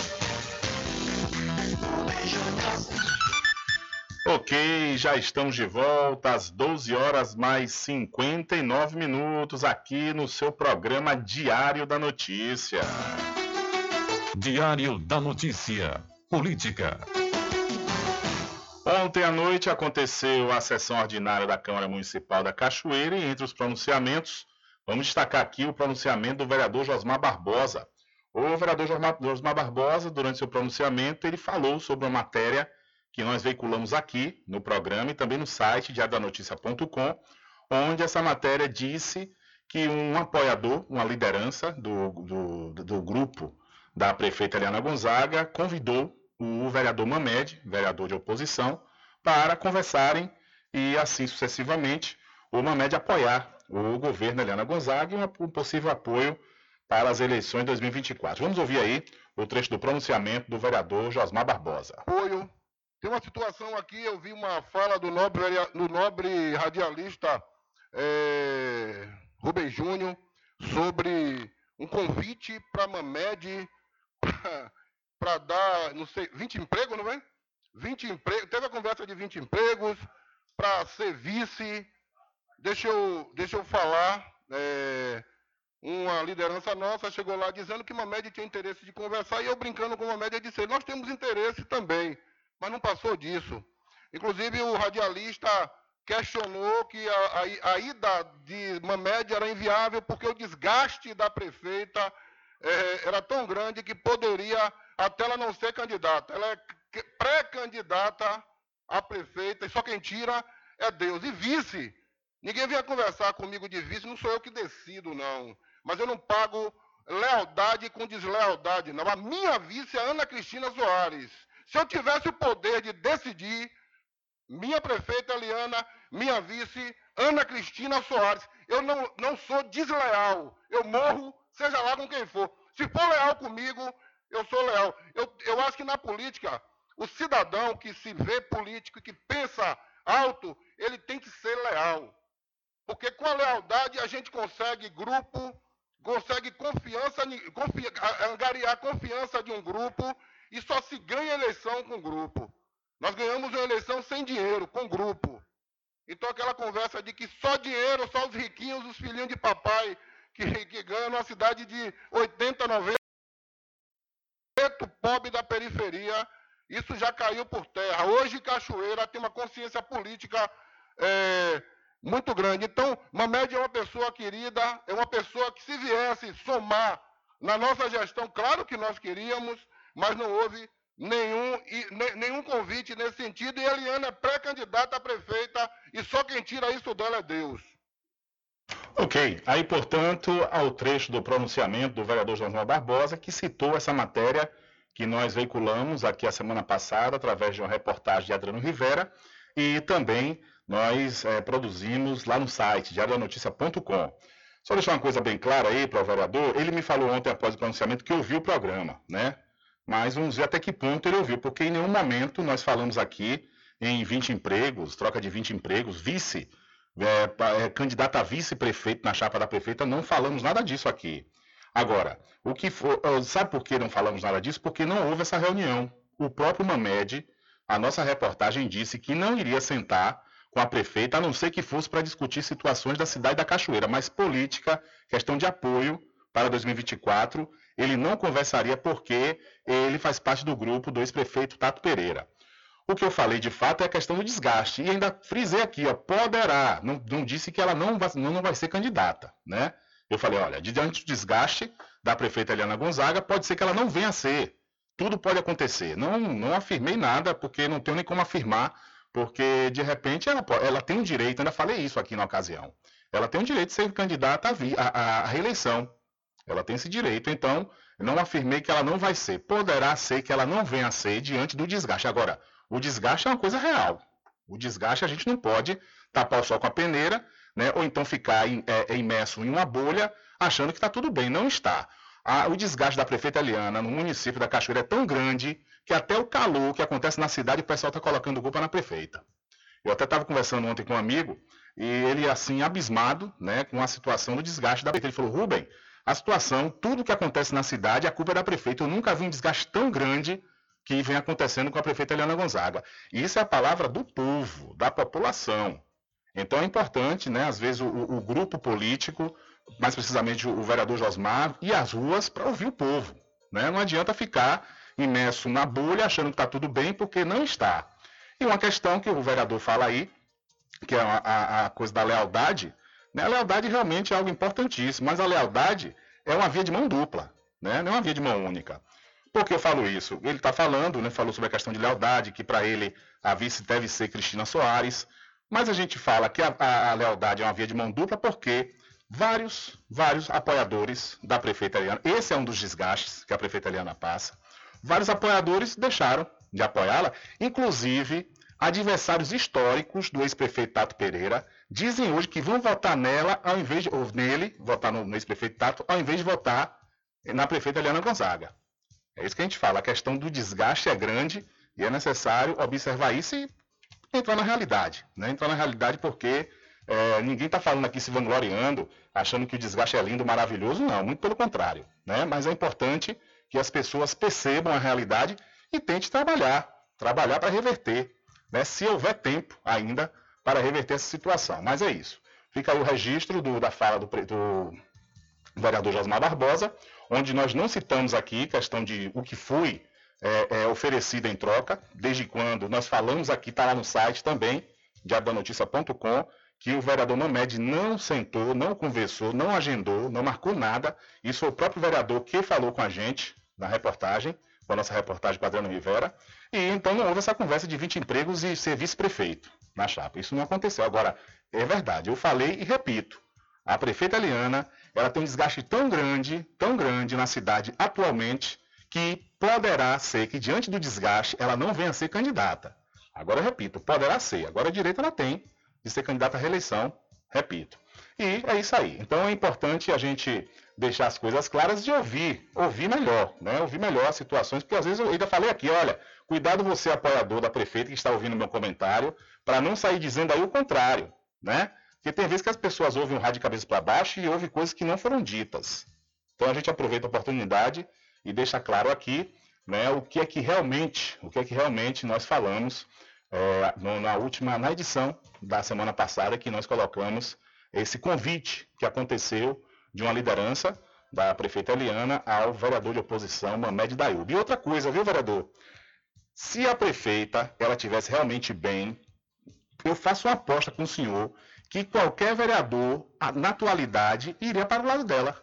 Ok, já estamos de volta às 12 horas mais 59 minutos aqui no seu programa Diário da Notícia. Diário da Notícia. Política. Ontem à noite aconteceu a sessão ordinária da Câmara Municipal da Cachoeira e entre os pronunciamentos, vamos destacar aqui o pronunciamento do vereador Josmar Barbosa. O vereador Josmar Barbosa, durante seu pronunciamento, ele falou sobre uma matéria que nós veiculamos aqui no programa e também no site diariodanoticia.com, onde essa matéria disse que um apoiador, uma liderança do, do, do grupo da prefeita Eliana Gonzaga, convidou o vereador Mamed, vereador de oposição, para conversarem e assim sucessivamente o Mamed apoiar o governo Eliana Gonzaga e um possível apoio para as eleições de 2024. Vamos ouvir aí o trecho do pronunciamento do vereador Josmar Barbosa. Apoio tem uma situação aqui, eu vi uma fala do nobre, do nobre radialista é, Rubem Júnior sobre um convite para a Mamed para dar, não sei, 20 empregos, não é? 20 empregos, teve a conversa de 20 empregos para ser vice. Deixa eu, deixa eu falar. É, uma liderança nossa chegou lá dizendo que Mamed tinha interesse de conversar e eu brincando com Mamed disse: Nós temos interesse também mas não passou disso. Inclusive, o radialista questionou que a, a, a ida de Mamed era inviável porque o desgaste da prefeita é, era tão grande que poderia até ela não ser candidata. Ela é pré-candidata a prefeita, e só quem tira é Deus. E vice. Ninguém vinha conversar comigo de vice, não sou eu que decido, não. Mas eu não pago lealdade com deslealdade, não. A minha vice é Ana Cristina Soares. Se eu tivesse o poder de decidir, minha prefeita Eliana, minha vice, Ana Cristina Soares, eu não, não sou desleal. Eu morro, seja lá com quem for. Se for leal comigo, Eu sou leal. Eu, eu acho que na política, o cidadão que se vê político e que pensa alto, ele tem que ser leal. Porque com a lealdade a gente consegue grupo, consegue confiança, confi, angariar confiança de um grupo e só se ganha eleição com grupo. Nós ganhamos uma eleição sem dinheiro, com grupo. Então aquela conversa de que só dinheiro, só os riquinhos, os filhinhos de papai que, que ganham numa cidade de 80, 90, pobre da periferia, isso já caiu por terra. Hoje Cachoeira tem uma consciência política é, muito grande. Então, Mamed é uma pessoa querida, é uma pessoa que se viesse somar na nossa gestão, claro que nós queríamos, mas não houve nenhum, nenhum convite nesse sentido. E Eliana é pré-candidata a prefeita e só quem tira isso dela é Deus. Ok, aí portanto ao trecho do pronunciamento do vereador João Barbosa que citou essa matéria que nós veiculamos aqui a semana passada através de uma reportagem de Adriano Rivera e também nós é, produzimos lá no site diarianoticia.com. Só deixar uma coisa bem clara aí para o vereador, ele me falou ontem após o pronunciamento que ouviu o programa, né? Mas vamos ver até que ponto ele ouviu, porque em nenhum momento nós falamos aqui em 20 empregos, troca de 20 empregos, vice, é, é, candidato a vice-prefeito na chapa da prefeita, não falamos nada disso aqui. Agora, o que for, sabe por que não falamos nada disso? Porque não houve essa reunião. O próprio Mamed, a nossa reportagem disse que não iria sentar com a prefeita, a não ser que fosse para discutir situações da cidade da Cachoeira, mas política, questão de apoio para 2024, ele não conversaria porque ele faz parte do grupo do ex-prefeito Tato Pereira. O que eu falei de fato é a questão do desgaste. E ainda frisei aqui, ó, poderá. Não, não disse que ela não vai, não, vai ser candidata, né? Eu falei, olha, diante do desgaste da prefeita Eliana Gonzaga, pode ser que ela não venha a ser. Tudo pode acontecer. Não, não afirmei nada, porque não tenho nem como afirmar, porque de repente ela, ela tem o direito, ainda falei isso aqui na ocasião, ela tem o direito de ser candidata à, à reeleição. Ela tem esse direito, então não afirmei que ela não vai ser. Poderá ser que ela não venha a ser diante do desgaste. Agora, o desgaste é uma coisa real. O desgaste a gente não pode tapar o sol com a peneira, né? ou então ficar em, é, imerso em uma bolha achando que está tudo bem. Não está. o desgaste da prefeita Eliana no município da Cachoeira é tão grande que até o calor que acontece na cidade o pessoal está colocando culpa na prefeita. Eu até estava conversando ontem com um amigo e ele, assim, abismado né, com a situação do desgaste da prefeita. Ele falou: Rubem, a situação, tudo que acontece na cidade, a culpa é da prefeita. Eu nunca vi um desgaste tão grande que vem acontecendo com a prefeita Eliana Gonzaga. E isso é a palavra do povo, da população. Então é importante, né, às vezes, o, o grupo político, mais precisamente o vereador Josmar, ir às ruas para ouvir o povo. Né? Não adianta ficar imerso na bolha achando que está tudo bem, porque não está. E uma questão que o vereador fala aí, que é a, a coisa da lealdade, né? a lealdade realmente é algo importantíssimo, mas a lealdade é uma via de mão dupla, né? não é uma via de mão única. Por que eu falo isso? Ele está falando, né, falou sobre a questão de lealdade, que para ele a vice deve ser Cristina Soares, mas a gente fala que a, a, a, lealdade é uma via de mão dupla porque vários, vários apoiadores da prefeita Eliana, esse é um dos desgastes que a prefeita Eliana passa, vários apoiadores deixaram de apoiá-la, inclusive adversários históricos do ex-prefeito Tato Pereira dizem hoje que vão votar nela ao invés de, ou nele, votar no, no ex-prefeito Tato, ao invés de votar na prefeita Eliana Gonzaga. É isso que a gente fala. A questão do desgaste é grande e é necessário observar isso e entrar na realidade. Né? Entrar na realidade porque é, ninguém está falando aqui se vangloriando, achando que o desgaste é lindo, maravilhoso. Não, muito pelo contrário. Né? Mas é importante que as pessoas percebam a realidade e tentem trabalhar. Trabalhar para reverter. Né? Se houver tempo ainda para reverter essa situação. Mas é isso. Fica o registro do, da fala do, do vereador Josmar Barbosa onde nós não citamos aqui questão de o que foi é, é, oferecido em troca, desde quando nós falamos aqui, está lá no site também, diabanoticia.com, que o vereador Mamed não sentou, não conversou, não agendou, não marcou nada. Isso foi o próprio vereador que falou com a gente na reportagem, com a nossa reportagem com Adriano Rivera. E então não houve essa conversa de 20 empregos e ser vice-prefeito na chapa. Isso não aconteceu. Agora, é verdade, eu falei e repito. A prefeita Eliana ela tem um desgaste tão grande, tão grande na cidade atualmente, que poderá ser que, diante do desgaste, ela não venha a ser candidata. Agora, eu repito, poderá ser. Agora, a direita ela tem de ser candidata à reeleição, repito. E é isso aí. Então, é importante a gente deixar as coisas claras e ouvir, ouvir melhor, né? Ouvir melhor as situações, porque às vezes eu ainda falei aqui, olha, cuidado você apoiador da prefeita que está ouvindo meu comentário, para não sair dizendo aí o contrário, né? Porque tem vezes que as pessoas ouvem o rádio de cabeça para baixo e ouvem coisas que não foram ditas. Então a gente aproveita a oportunidade e deixa claro aqui, né, o que é que realmente, o que é que realmente nós falamos é, no, na última, na edição da semana passada que nós colocamos esse convite que aconteceu de uma liderança da prefeita Eliana ao vereador de oposição Mamed Dayub. E outra coisa, viu, vereador? Se a prefeita ela tivesse realmente bem, eu faço uma aposta com o senhor que qualquer vereador, na atualidade, iria para o lado dela.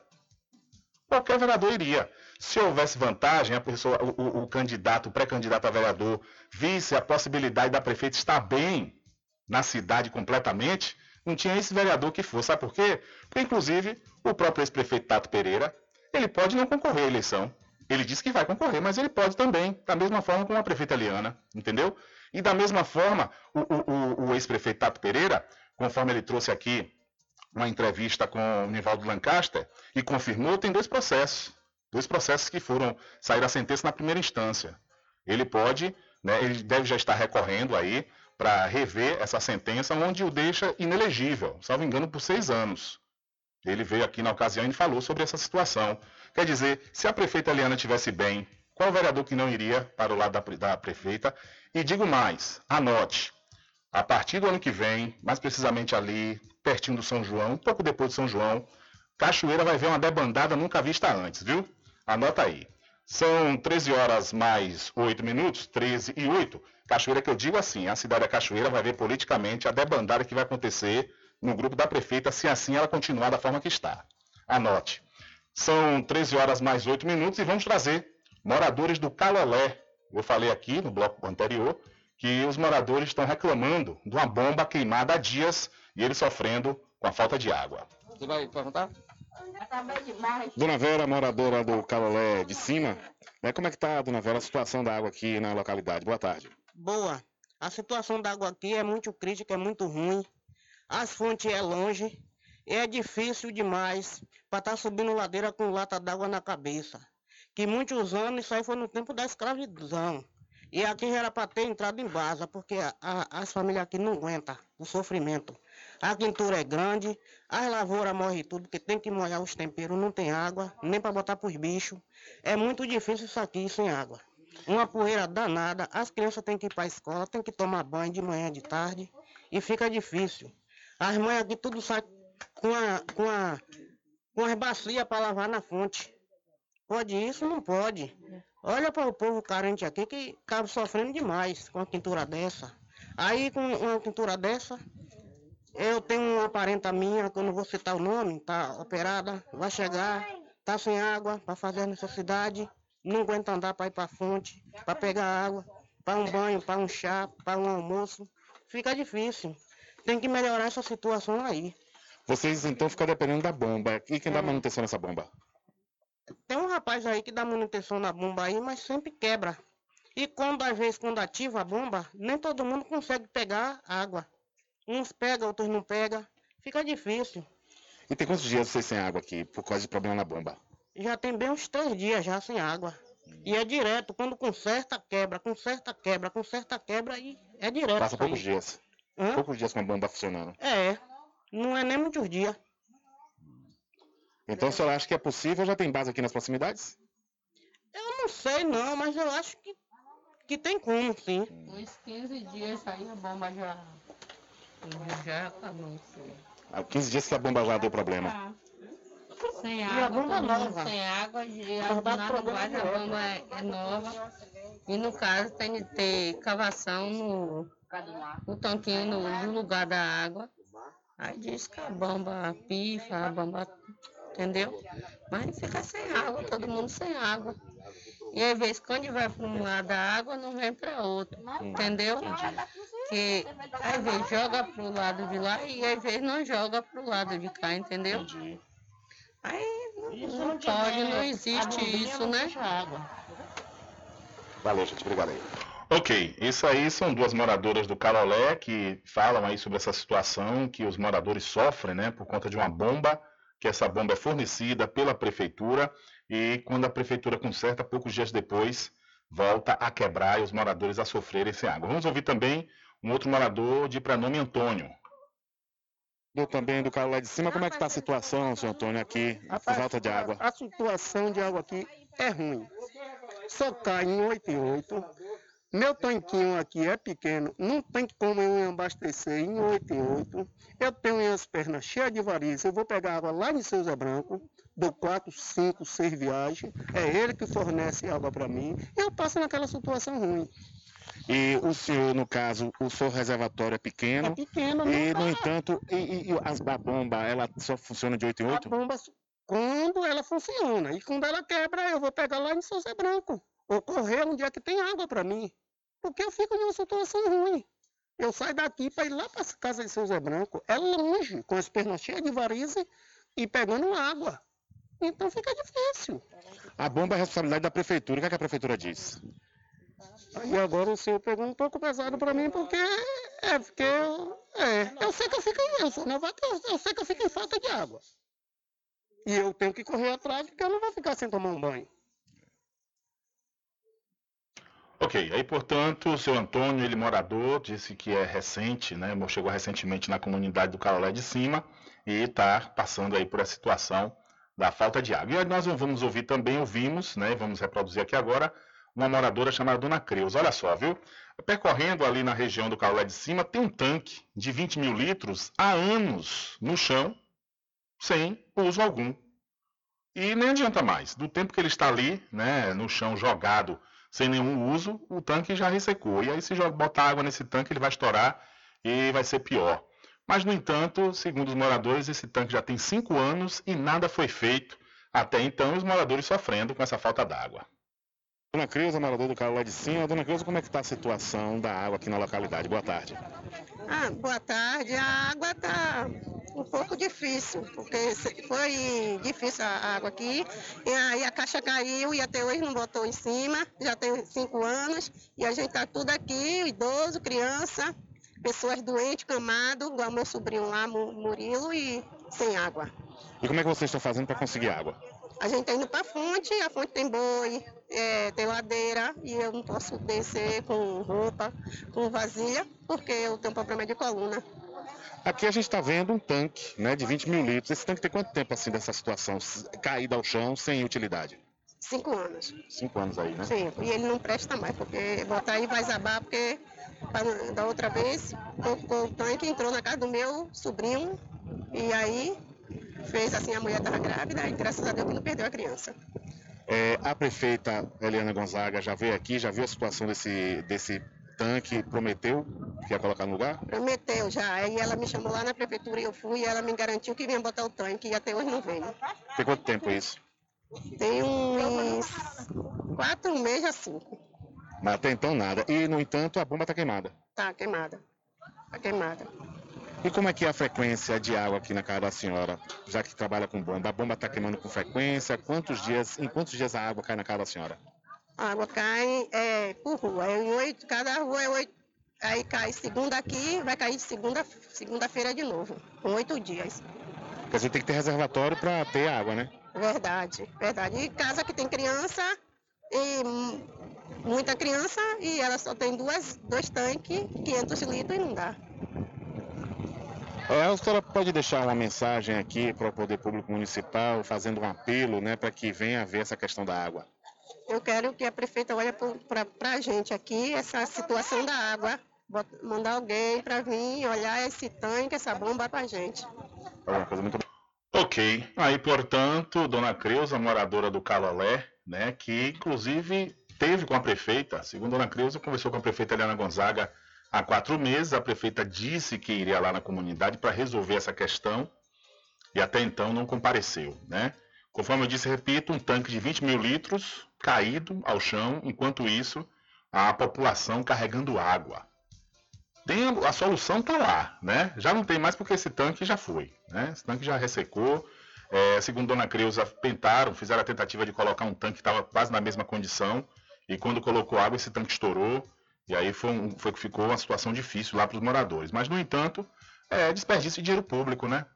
Qualquer vereador iria. Se houvesse vantagem, a pessoa, o, o, candidato, o pré-candidato a vereador, visse a possibilidade da prefeita estar bem na cidade completamente, não tinha esse vereador que fosse. Sabe por quê? Porque, inclusive, o próprio ex-prefeito Tato Pereira, ele pode não concorrer à eleição. Ele disse que vai concorrer, mas ele pode também, da mesma forma como a prefeita Eliana, entendeu? E da mesma forma, o, o, o ex-prefeito Tato Pereira, conforme ele trouxe aqui uma entrevista com o Nivaldo Lancaster e confirmou, tem dois processos. Dois processos que foram sair a sentença na primeira instância. Ele pode, né, ele deve já estar recorrendo aí para rever essa sentença, onde o deixa inelegível, salvo engano, por seis anos. Ele veio aqui na ocasião e falou sobre essa situação. Quer dizer, se a prefeita Eliana tivesse bem, qual vereador que não iria para o lado da, da prefeita? E digo mais, anote, a partir do ano que vem, mais precisamente ali, pertinho do São João, um pouco depois do São João, Cachoeira vai ver uma debandada nunca vista antes, viu? Anota aí. São 13 horas mais 8 minutos, 13 e 8. Cachoeira que eu digo assim, a cidade da Cachoeira vai ver politicamente a debandada que vai acontecer no grupo da prefeita, se assim ela continuar da forma que está. Anote. São 13 horas mais 8 minutos e vamos trazer moradores do Calolé. Eu falei aqui no bloco anterior que os moradores estão reclamando de uma bomba queimada há dias e eles sofrendo com a falta de água. Você vai perguntar? Dona Vera, moradora do Calolé de cima, né, como é que está, Dona Vera, a situação da água aqui na localidade? Boa tarde. Boa. A situação da água aqui é muito crítica, é muito ruim. As fontes é longe é difícil demais para estar tá subindo ladeira com lata d'água na cabeça. Que muitos anos isso aí foi no tempo da escravidão. E aqui já era para ter entrado em base, porque a, a, as famílias aqui não aguentam o sofrimento. A quintura é grande, as lavouras morrem tudo, porque tem que molhar os temperos, não tem água, nem para botar para os bichos. É muito difícil isso aqui sem água. Uma poeira danada, as crianças têm que ir para a escola, têm que tomar banho de manhã, de tarde, e fica difícil. As mães aqui tudo sai com a, com a, com as bacias para lavar na fonte. Pode isso? Não pode. Olha para o povo carente aqui que acaba sofrendo demais com uma pintura dessa. Aí com uma pintura dessa, eu tenho uma parenta minha, que eu não vou citar o nome, tá operada, vai chegar, tá sem água para fazer a necessidade, não aguenta andar para ir para a fonte, para pegar água, para um banho, para um chá, para um almoço. Fica difícil. Tem que melhorar essa situação aí. Vocês então ficam dependendo da bomba. E quem dá manutenção nessa bomba? Tem um rapaz aí que dá manutenção na bomba aí, mas sempre quebra. E quando às vezes quando ativa a bomba, nem todo mundo consegue pegar água. Uns pegam, outros não pegam. Fica difícil. E tem quantos dias vocês sem água aqui por causa de problema na bomba? Já tem bem uns três dias já sem água. E é direto, quando conserta, quebra, conserta, quebra, conserta, quebra e é direto. Passa poucos dias. Hã? Poucos dias com a bomba funcionando. É, não é nem muitos dias. Então, o senhor acha que é possível? Já tem base aqui nas proximidades? Eu não sei não, mas eu acho que, que tem como, sim. Uns 15 dias aí a bomba já, já acabou. sim. Há 15 dias que a bomba já deu problema. Sem E a água, bomba nova. sem água, e problema base a bomba é, é nova. E no caso tem que ter cavação no, no tanquinho no, no lugar da água. Aí diz que a bomba pifa, a bomba. Entendeu? Mas fica sem água, todo mundo sem água. E às vezes quando vai para um lado da água, não vem para outro. Entendeu? Que às vezes joga para o lado de lá e às vezes não joga para o lado de cá, entendeu? Aí não, não pode, não existe isso, né? Valeu, gente. Obrigado aí. Ok, isso aí são duas moradoras do Calolé que falam aí sobre essa situação que os moradores sofrem, né, por conta de uma bomba que essa bomba é fornecida pela prefeitura e quando a prefeitura conserta, poucos dias depois, volta a quebrar e os moradores a sofrerem sem água. Vamos ouvir também um outro morador de prenome Antônio. Do também do carro lá de cima, como é que está a situação, senhor Antônio, aqui, por falta de água? A situação de água aqui é ruim. Só cai em 8 e 8. Meu tanquinho aqui é pequeno, não tem como eu abastecer em 8 e 8. Eu tenho as pernas cheias de varizes, eu vou pegar água lá em Zé Branco, dou 4, 5, 6 viagens, é ele que fornece água para mim, e eu passo naquela situação ruim. E o senhor, no caso, o seu reservatório é pequeno. É pequeno, E, não no dá. entanto, e, e as, a bomba, ela só funciona de 8 em 8? A bomba, quando ela funciona, e quando ela quebra, eu vou pegar lá em Zé Branco, ou correr onde é que tem água para mim, porque eu fico numa situação ruim. Eu saio daqui para ir lá para casa de São Zé Branco, é longe, com as pernas cheias de varizes e pegando água. Então fica difícil. A bomba é responsabilidade da prefeitura. O que, é que a prefeitura diz? Aí agora o senhor pegou um pouco pesado para mim, porque é porque eu, é, eu sei que eu fico em eu sou novato, eu, eu sei que eu fico em falta de água. E eu tenho que correr atrás, porque eu não vou ficar sem tomar um banho. Ok, aí portanto, o seu Antônio, ele morador, disse que é recente, né? Chegou recentemente na comunidade do Carolé de Cima e está passando aí por essa situação da falta de água. E nós vamos ouvir também, ouvimos, né? Vamos reproduzir aqui agora, uma moradora chamada Dona Creuza. Olha só, viu? Percorrendo ali na região do Carolé de Cima, tem um tanque de 20 mil litros há anos no chão, sem uso algum. E nem adianta mais. Do tempo que ele está ali, né, no chão jogado, sem nenhum uso, o tanque já ressecou. E aí, se botar água nesse tanque, ele vai estourar e vai ser pior. Mas, no entanto, segundo os moradores, esse tanque já tem cinco anos e nada foi feito até então, os moradores sofrendo com essa falta d'água. Dona Creuza, morador do carro lá de cima. Dona Creuza, como é que está a situação da água aqui na localidade? Boa tarde. Ah, boa tarde. A água está um pouco difícil, porque foi difícil a água aqui. E aí a caixa caiu e até hoje não botou em cima. Já tem cinco anos. E a gente está tudo aqui, idoso, criança, pessoas doentes, camado, igual meu sobrinho lá, Mu- Murilo, e sem água. E como é que vocês estão fazendo para conseguir água? A gente está indo para a fonte, a fonte tem boi, é, tem ladeira, e eu não posso descer com roupa, com vasilha, porque eu tenho problema de coluna. Aqui a gente está vendo um tanque né, de 20 mil litros. Esse tanque tem quanto tempo assim dessa situação? Caído ao chão, sem utilidade? Cinco anos. Cinco anos aí, né? Sim, e ele não presta mais, porque botar aí vai zabar, porque da outra vez colocou o tanque, entrou na casa do meu sobrinho, e aí fez assim, a mulher estava grávida, e graças a Deus que não perdeu a criança. É, a prefeita Eliana Gonzaga já veio aqui, já viu a situação desse, desse tanque, prometeu que ia colocar no lugar? Prometeu já, aí ela me chamou lá na prefeitura e eu fui, e ela me garantiu que vinha botar o tanque, e até hoje não veio. Tem quanto tempo isso? Tem uns quatro meses a cinco. Mas até então nada. E, no entanto, a bomba está queimada. Tá queimada. Tá queimada. E como é que é a frequência de água aqui na casa da senhora, já que trabalha com bomba? A bomba está queimando com frequência? Quantos dias, em quantos dias a água cai na casa da senhora? A água cai é, por rua. É oito, cada rua é oito. Aí cai segunda aqui, vai cair segunda, segunda-feira de novo, com oito dias. Quer dizer, tem que ter reservatório para ter água, né? Verdade, verdade. E casa que tem criança, e muita criança, e ela só tem duas, dois tanques, 500 litros e não dá. É, a senhora pode deixar uma mensagem aqui para o Poder Público Municipal, fazendo um apelo, né, para que venha a ver essa questão da água. Eu quero que a prefeita olhe para a gente aqui, essa situação da água, mandar alguém para vir olhar esse tanque, essa bomba para a gente. É Ok, aí portanto, Dona Creuza, moradora do Calolé, né, que inclusive teve com a prefeita, segundo Dona Creuza, conversou com a prefeita Eliana Gonzaga há quatro meses, a prefeita disse que iria lá na comunidade para resolver essa questão e até então não compareceu, né? Conforme eu disse, repito, um tanque de 20 mil litros caído ao chão, enquanto isso, a população carregando água. Tem a, solução está lá, né? Já não tem mais porque esse tanque já foi, né? Esse tanque já ressecou. É, segundo Dona Creuza, tentaram, fizeram a tentativa de colocar um tanque que estava quase na mesma condição e quando colocou água esse tanque estourou e aí foi, um, foi que ficou uma situação difícil lá para os moradores. Mas no entanto, é desperdício de dinheiro público, né?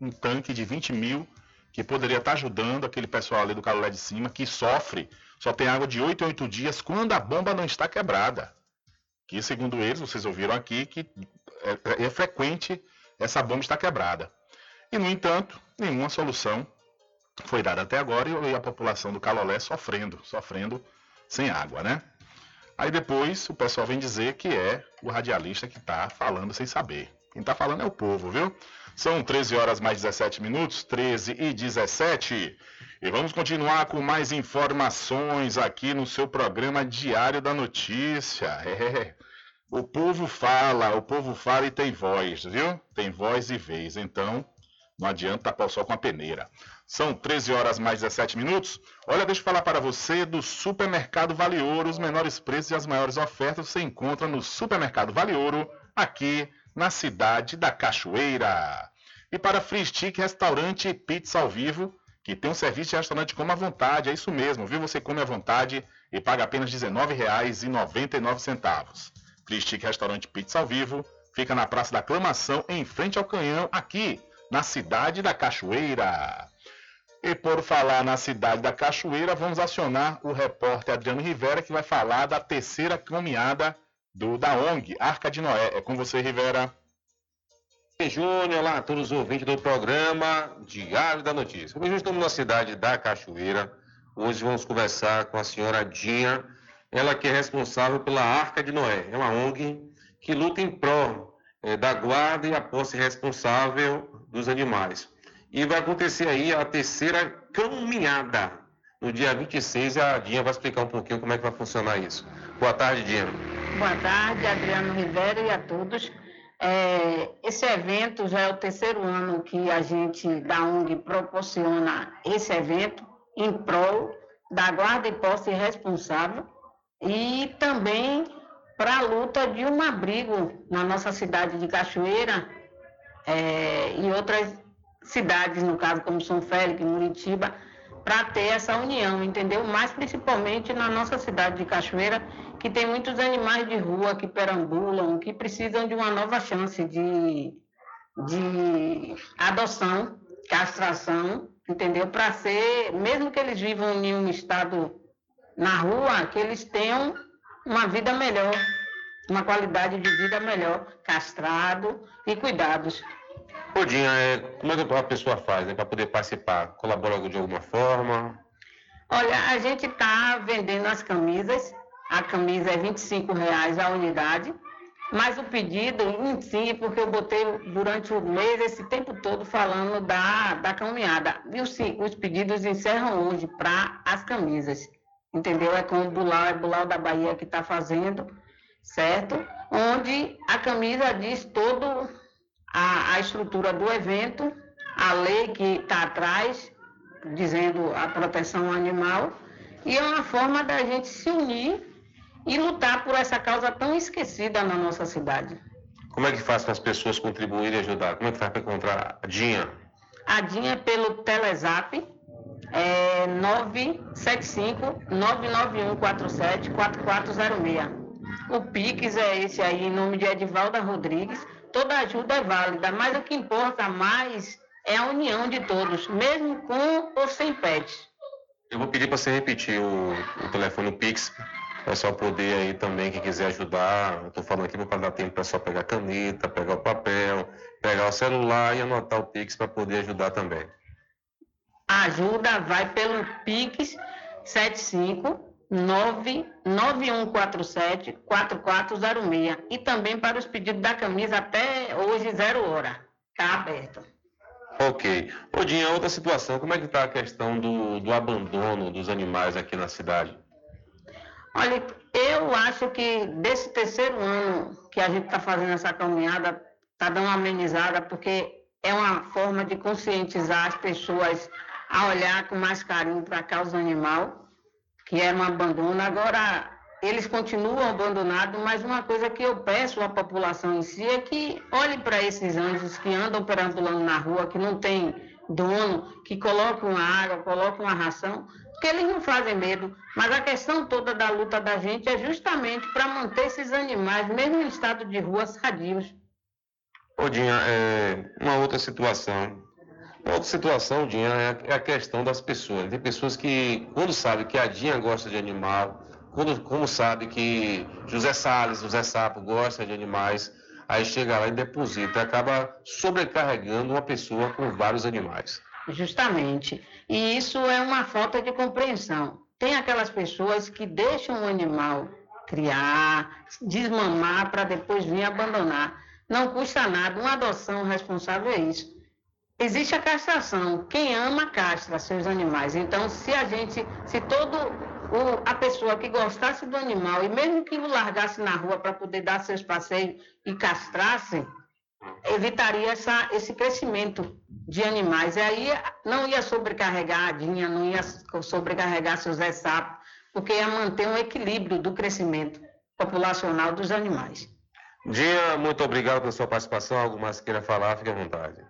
Um, tanque de 20 mil que poderia estar ajudando aquele pessoal ali do Calolé de cima que sofre, só tem água de 8 em 8 dias quando a bomba não está quebrada. Que segundo eles, vocês ouviram aqui, que é, é frequente essa bomba estar quebrada. E no entanto, nenhuma solução foi dada até agora e a população do Calolé sofrendo, sofrendo sem água, né? Aí depois o pessoal vem dizer que é o radialista que está falando sem saber. Quem está falando é o povo, viu? São 13 horas mais 17 minutos, 13 e 17. E vamos continuar com mais informações aqui no seu programa Diário da Notícia. É. O povo fala, o povo fala e tem voz, viu? Tem voz e vez. Então, não adianta tapar o sol com a peneira. São 13 horas mais 17 minutos. Olha, deixa eu falar para você do Supermercado Vale Ouro. Os menores preços e as maiores ofertas você encontra no Supermercado Vale Ouro, aqui na cidade da Cachoeira. E para Free Stick Restaurante e Pizza ao Vivo, que tem um serviço de restaurante como à vontade, é isso mesmo, viu? Você come à vontade e paga apenas R$ 19,99. Free Stick Restaurante Pizza ao Vivo fica na Praça da Aclamação, em frente ao Canhão, aqui na cidade da Cachoeira. E por falar na cidade da Cachoeira, vamos acionar o repórter Adriano Rivera, que vai falar da terceira caminhada do, da ONG Arca de Noé. É com você, Rivera. Júnior, olá a todos os ouvintes do programa Diário da Notícia. Hoje estamos na cidade da Cachoeira. Hoje vamos conversar com a senhora Dinha, ela que é responsável pela Arca de Noé. É uma ONG que luta em prol é, da guarda e a posse responsável dos animais. E vai acontecer aí a terceira caminhada. No dia 26, a Dinha vai explicar um pouquinho como é que vai funcionar isso. Boa tarde, Dinha. Boa tarde, Adriano Rivera e a todos. É, esse evento já é o terceiro ano que a gente da ONG proporciona esse evento em prol da guarda e posse responsável e também para a luta de um abrigo na nossa cidade de Cachoeira é, e outras cidades, no caso como São Félix, Muritiba, para ter essa união, entendeu? Mas principalmente na nossa cidade de Cachoeira, que tem muitos animais de rua que perambulam, que precisam de uma nova chance de, de adoção, castração, entendeu? Para ser, mesmo que eles vivam em um estado na rua, que eles tenham uma vida melhor, uma qualidade de vida melhor, castrado e cuidados. Odinha, é, como é que a pessoa faz né, para poder participar? Colabora de alguma forma? Olha, a gente está vendendo as camisas. A camisa é 25 reais a unidade. Mas o pedido em si, porque eu botei durante o mês, esse tempo todo, falando da, da caminhada. E os, os pedidos encerram hoje para as camisas. Entendeu? É com o Bulau, é o Bulau da Bahia que está fazendo, certo? Onde a camisa diz todo a, a estrutura do evento, a lei que está atrás, dizendo a proteção animal, e é uma forma da gente se unir e lutar por essa causa tão esquecida na nossa cidade. Como é que faz para as pessoas contribuírem e ajudar? Como é que faz para encontrar a Dinha? A Dinha é pelo Telezap, é 975-99147-4406. O Pix é esse aí, em nome de Edivalda Rodrigues, toda ajuda é válida, mas o que importa mais é a união de todos, mesmo com ou sem pet. Eu vou pedir para você repetir o, o telefone Pix, para o pessoal poder aí também, quem quiser ajudar. Estou falando aqui para dar tempo para só pegar caneta, pegar o papel, pegar o celular e anotar o Pix para poder ajudar também. A ajuda vai pelo Pix 75 99147 4406 e também para os pedidos da camisa até hoje, zero hora. Está aberto. Ok. Odinha, outra situação, como é que está a questão do, do abandono dos animais aqui na cidade? Olha, eu acho que desse terceiro ano que a gente está fazendo essa caminhada, está dando uma amenizada, porque é uma forma de conscientizar as pessoas a olhar com mais carinho para a causa animal que era um abandono. Agora, eles continuam abandonados, mas uma coisa que eu peço à população em si é que olhe para esses anjos que andam perambulando na rua, que não tem dono, que colocam água, colocam a ração, porque eles não fazem medo. Mas a questão toda da luta da gente é justamente para manter esses animais, mesmo em estado de rua, sadios. Odinha, é, uma outra situação. Outra situação, Dinha, é a- é a questão das pessoas. Tem pessoas que, quando sabe que a Dinha gosta de animal, quando, como sabe que José Salles, José Sapo gosta de animais, aí chega lá e deposita, acaba sobrecarregando uma pessoa com vários animais. Justamente. E isso é uma falta de compreensão. Tem aquelas pessoas que deixam o animal criar, desmamar para depois vir abandonar. Não custa nada, uma adoção responsável é isso. Existe a castração. Quem ama castra seus animais. Então, se a gente, se todo o- a pessoa que gostasse do animal e mesmo que o largasse na rua para poder dar seus passeios e castrasse, evitaria essa, esse crescimento de animais. E aí não ia sobrecarregar a não ia sobrecarregar seu Zé Sapo, porque ia manter um equilíbrio do crescimento populacional dos animais. Dinha, muito obrigado pela sua participação. Algo mais que queira falar, fique à vontade.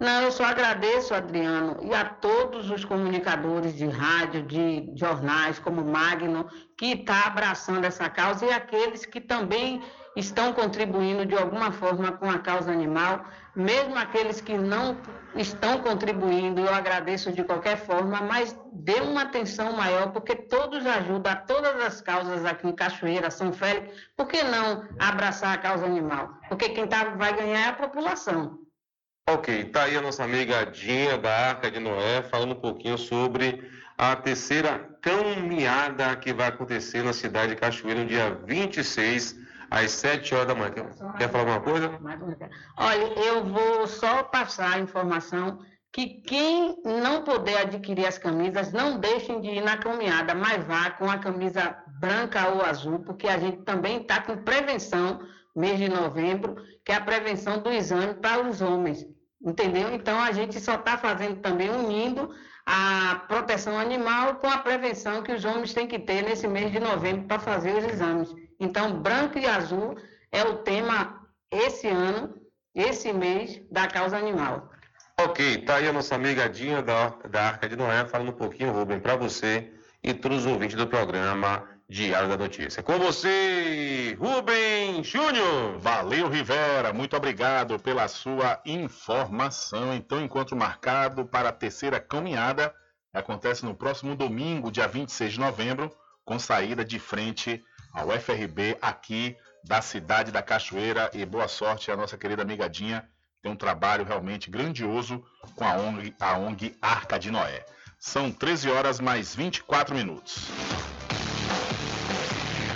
Não, eu só agradeço, Adriano, e a todos os comunicadores de rádio, de jornais, como Magno, que está abraçando essa causa, e aqueles que também estão contribuindo de alguma forma com a causa animal, mesmo aqueles que não estão contribuindo, eu agradeço de qualquer forma, mas dê uma atenção maior, porque todos ajudam a todas as causas aqui em Cachoeira, São Félix, por que não abraçar a causa animal? Porque quem tá, vai ganhar é a população. Ok, tá aí a nossa amiga Dinha da Arca de Noé falando um pouquinho sobre a terceira caminhada que vai acontecer na cidade de Cachoeira no dia 26, às 7 horas da manhã. Quer, falar alguma coisa? Olha, eu vou só passar a informação que quem não puder adquirir as camisas, não deixem de ir na caminhada, mas vá com a camisa branca ou azul, porque a gente também está com prevenção, mês de novembro, que é a prevenção do exame para os homens, entendeu? Então a gente só está fazendo também, unindo a proteção animal com a prevenção que os homens têm que ter nesse mês de novembro para fazer os exames. Então, branco e azul é o tema esse ano, esse mês, da causa animal. Ok, tá aí a nossa amiga Dinha da, da Arca de Noé falando um pouquinho, Rubem, para você e todos os ouvintes do programa Diário da Notícia. Com você, Rubem Júnior. Valeu, Rivera. Muito obrigado pela sua informação. Então, encontro marcado para a terceira caminhada acontece no próximo domingo, dia 26 de novembro, com saída de frente ao FRB aqui da cidade da Cachoeira. E boa sorte à nossa querida amigadinha. Tem um trabalho realmente grandioso com a ONG, a ONG Arca de Noé. São 13 horas mais 24 minutos.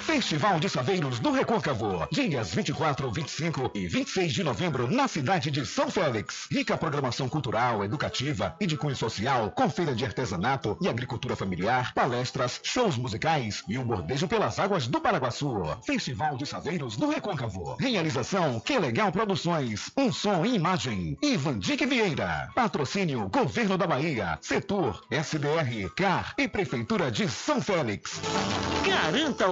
Festival de Saveiros do Recôncavo. Dias 24, 25 e 26 de novembro na cidade de São Félix. Rica programação cultural, educativa e de cunho social, com feira de artesanato e agricultura familiar, palestras, shows musicais e um bordejo pelas águas do Paraguaçu. Festival de Saveiros do Recôncavo. Realização Que Legal Produções. Um som e imagem. Ivan Dick Vieira. Patrocínio Governo da Bahia. Setor SBR, CAR e Prefeitura de São Félix. Garanta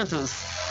Empreendimentos.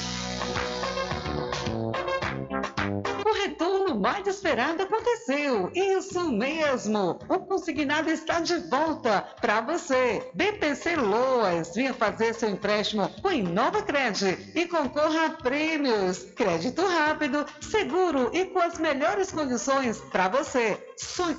Mais esperado aconteceu. Isso mesmo. O consignado está de volta para você. BPC Loas, venha fazer seu empréstimo com Inova Cred e concorra a prêmios. Crédito rápido, seguro e com as melhores condições para você. Só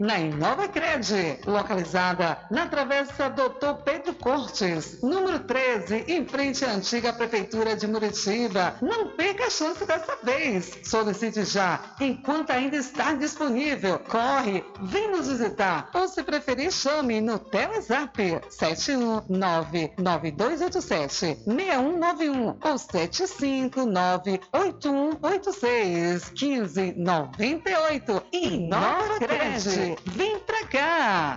na Inova Cred, localizada na Travessa Doutor Pedro Cortes, número 13, em frente à antiga Prefeitura de Muritiba. Não perca a chance dessa vez. Solicite já, enquanto ainda está disponível. Corre, vem nos visitar ou se preferir chame no Telezap 7199287-6191 ou 7598186-1598 e Cred. Vem pra cá!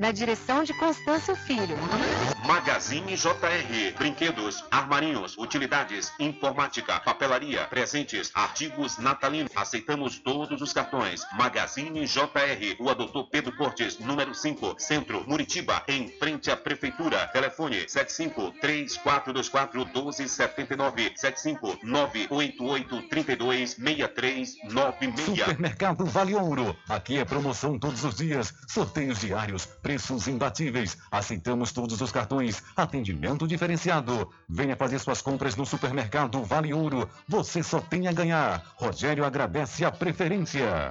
Na direção de Constâncio Filho. Magazine JR. Brinquedos, armarinhos, utilidades, informática, papelaria, presentes, artigos natalinos. Aceitamos todos os cartões. Magazine JR. Rua Doutor Pedro Cortes, número 5, Centro, Muritiba, em frente à Prefeitura. Telefone 75 3424 1279 75 988 32 6396. Supermercado Vale Ouro. Aqui é promoção todos os dias, sorteios diários, preços imbatíveis. Aceitamos todos os cartões, atendimento diferenciado. Venha fazer suas compras no supermercado Vale Ouro. Você só tem a ganhar. Rogério agradece a preferência.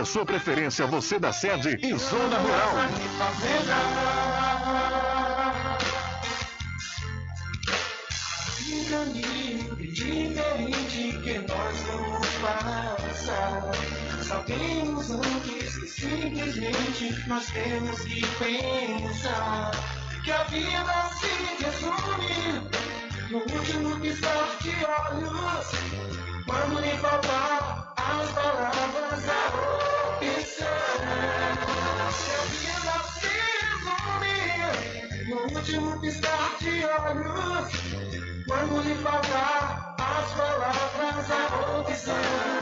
a sua preferência, você da sede e Zona Rural. Diferente que nós vamos passar. Sabemos antes que simplesmente nós temos que pensar que a vida se resume no último piscar de olhos. Quando lhe faltar as palavras, a opção. Se resume no último piscar de olhos. Quando lhe faltar as palavras, a opção.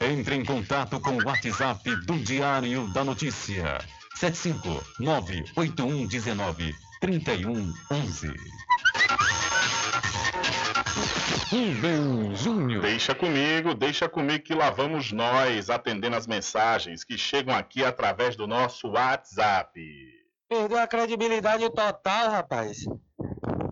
Entre em contato com o WhatsApp do Diário da Notícia. 759-8119-3111. Rubem Júnior. Deixa comigo, deixa comigo que lá vamos nós atendendo as mensagens que chegam aqui através do nosso WhatsApp. Perdeu a credibilidade total, rapaz.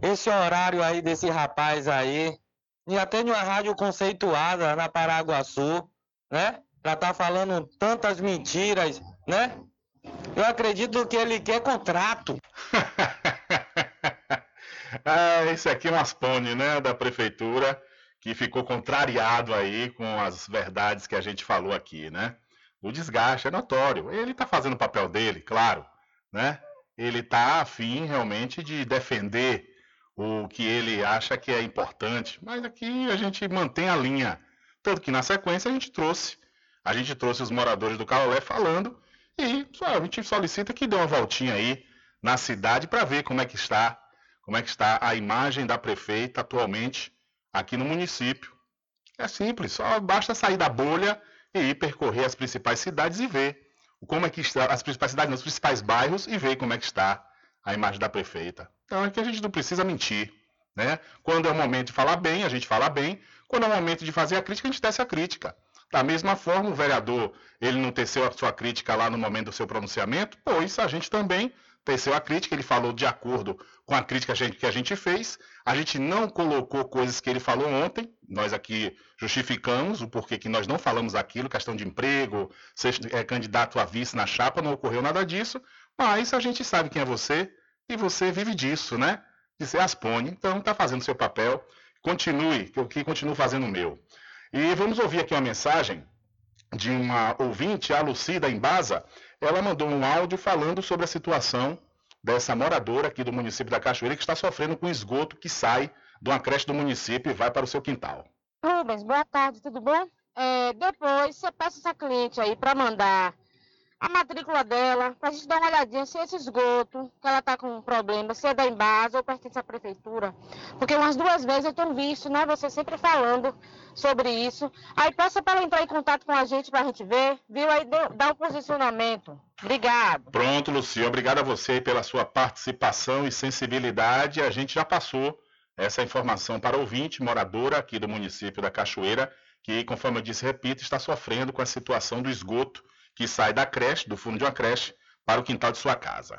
Esse horário aí desse rapaz aí. E até numa rádio conceituada na Paraguaçu, né? Pra tá falando tantas mentiras, né? Eu acredito que ele quer contrato. (laughs) Ah, esse aqui é um Aspone, né, da prefeitura, que ficou contrariado aí com as verdades que a gente falou aqui, né? O desgaste é notório. Ele está fazendo o papel dele, claro, né? Ele está afim realmente de defender o que ele acha que é importante, mas aqui a gente mantém a linha. Que na sequência a gente trouxe, a gente trouxe os moradores do Calolé falando e a gente solicita que dê uma voltinha aí na cidade para ver como é que está, como é que está a imagem da prefeita atualmente aqui no município. É simples, só basta sair da bolha e ir percorrer as principais cidades e ver como é que está as principais cidades, os principais bairros e ver como é que está a imagem da prefeita. Então é que a gente não precisa mentir, né? Quando é o momento de falar bem, a gente fala bem. Quando é o momento de fazer a crítica, a gente tece a crítica. Da mesma forma, o vereador, ele não teceu a sua crítica lá no momento do seu pronunciamento, pois a gente também teceu a crítica, ele falou de acordo com a crítica que a gente- fez. A gente não colocou coisas que ele falou ontem, nós aqui justificamos o porquê que nós não falamos aquilo, questão de emprego, ser é, candidato a vice na chapa, não ocorreu nada disso, mas a gente sabe quem é você e você vive disso, né? De ser aspone, então está fazendo seu papel, continue, que eu que continuo fazendo o meu. E vamos ouvir aqui uma mensagem de uma ouvinte, a Lucida Embasa, ela mandou um áudio falando sobre a situação dessa moradora aqui do município da Cachoeira que está sofrendo com esgoto que sai de uma creche do município e vai para o seu quintal. Rubens, boa tarde, tudo bom? É, depois você peça essa cliente aí para mandar a matrícula dela, para a gente dar uma olhadinha se esse esgoto, que ela está com um problema, se é da Embasa ou pertence à prefeitura. Porque umas duas vezes eu tenho visto, né, você sempre falando sobre isso. Aí peça para ela entrar em contato com a gente para a gente ver, viu? Aí dá o posicionamento. Obrigado. Pronto, Lucia, obrigado a você pela sua participação e sensibilidade. A gente já passou essa informação para ouvinte, moradora aqui do município da Cachoeira, que, conforme eu disse, repito, está sofrendo com a situação do esgoto que sai da creche, do fundo de uma creche, para o quintal de sua casa.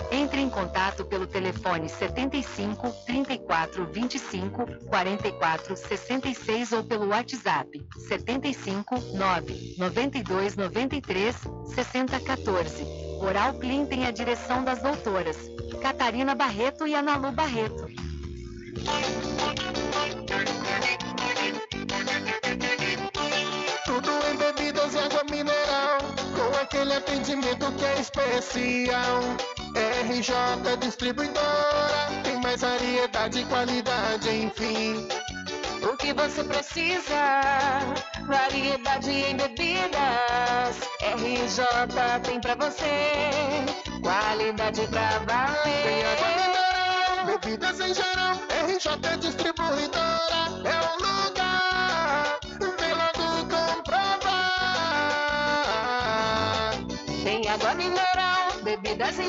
Entre em contato pelo telefone 75 34 25 44 66 ou pelo WhatsApp 75 9 92 93 60 14. Oral Clean tem a direção das doutoras Catarina Barreto e Analu Barreto. Tudo em bebidas e água mineral, com aquele atendimento que é especial. RJ Distribuidora, tem mais variedade e qualidade, enfim. O que você precisa? Variedade em bebidas. RJ tem pra você. Qualidade pra valer. Tem mineral, bebidas em geral, RJ Distribuidora é o lugar.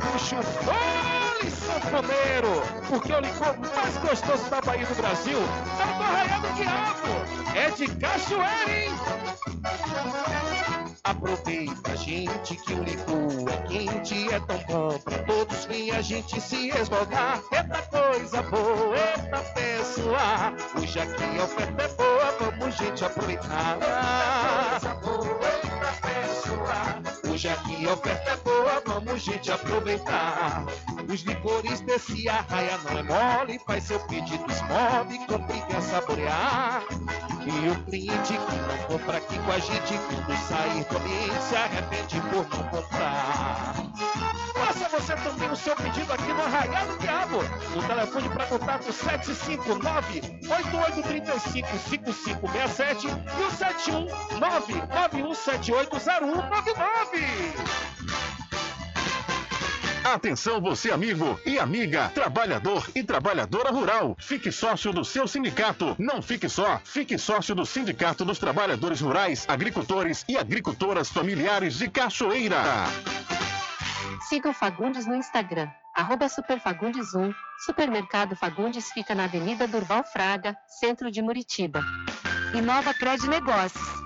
Puxa, fole, sanfoneiro! Porque o licor mais gostoso da Bahia do Brasil é o do Arraial do Diabo! É de cachoeira, hein? Aproveita, gente, que o licor é quente, é tão bom pra todos vir a gente se esmogar. Eita coisa boa, eita pessoa, hoje aqui a oferta é boa, vamos gente aproveitar. Coisa boa, eita pessoa, hoje aqui a oferta é boa, vamos gente aproveitar. Os licores desse arraia não é mole, faz seu pedido esmove, compre e saborear. E o cliente que não compra aqui com a gente, quando sair ambiente, se arrepende por não comprar. Faça você também o seu pedido aqui no Arraial do Diabo. O telefone para contato 759-8835-5567 e o 71991780199. Atenção você amigo e amiga, trabalhador e trabalhadora rural. Fique sócio do seu sindicato. Não fique só, fique sócio do Sindicato dos Trabalhadores Rurais, Agricultores e Agricultoras Familiares de Cachoeira. Siga o Fagundes no Instagram, arroba Superfagundes1. Supermercado Fagundes fica na Avenida Durval Fraga, centro de Muritiba. Inova Cred Negócios.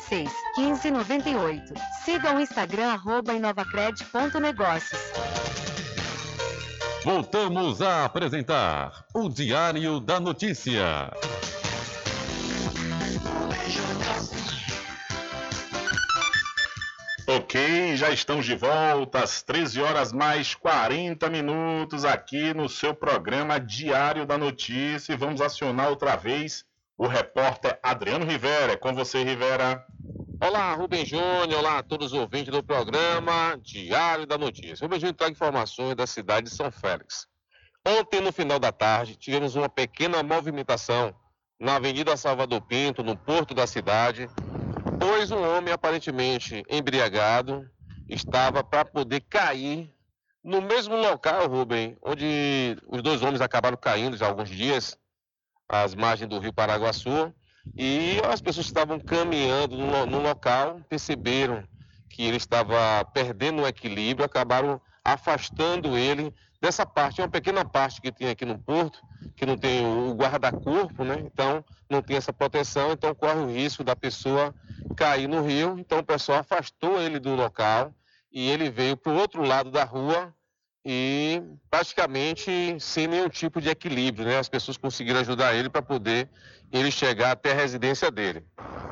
86 15 98. Siga o Instagram arroba inovacred.negócios. Voltamos a apresentar o Diário da Notícia. Ok, já estamos de volta às 13 horas mais 40 minutos aqui no seu programa Diário da Notícia e vamos acionar outra vez o repórter Adriano Rivera. É com você, Rivera. Olá, Rubem Júnior, olá a todos os ouvintes do programa Diário da Notícia. Rubem Júnior traga informações da cidade de São Félix. Ontem, no final da tarde, tivemos uma pequena movimentação na Avenida Salvador Pinto, no porto da cidade, pois um homem aparentemente embriagado estava para poder cair no mesmo local, Rubem, onde os dois homens acabaram caindo já há alguns dias, às margens do rio Paraguaçu, e as pessoas que estavam caminhando no, no local perceberam que ele estava perdendo o equilíbrio, acabaram afastando ele dessa parte. É uma pequena parte que tem aqui no porto, que não tem o guarda-corpo, né? Então não tem essa proteção, então corre o risco da pessoa cair no rio. Então o pessoal afastou ele do local e ele veio para o outro lado da rua e praticamente sem nenhum tipo de equilíbrio, né? As pessoas conseguiram ajudar ele para poder ele chegar até a residência dele.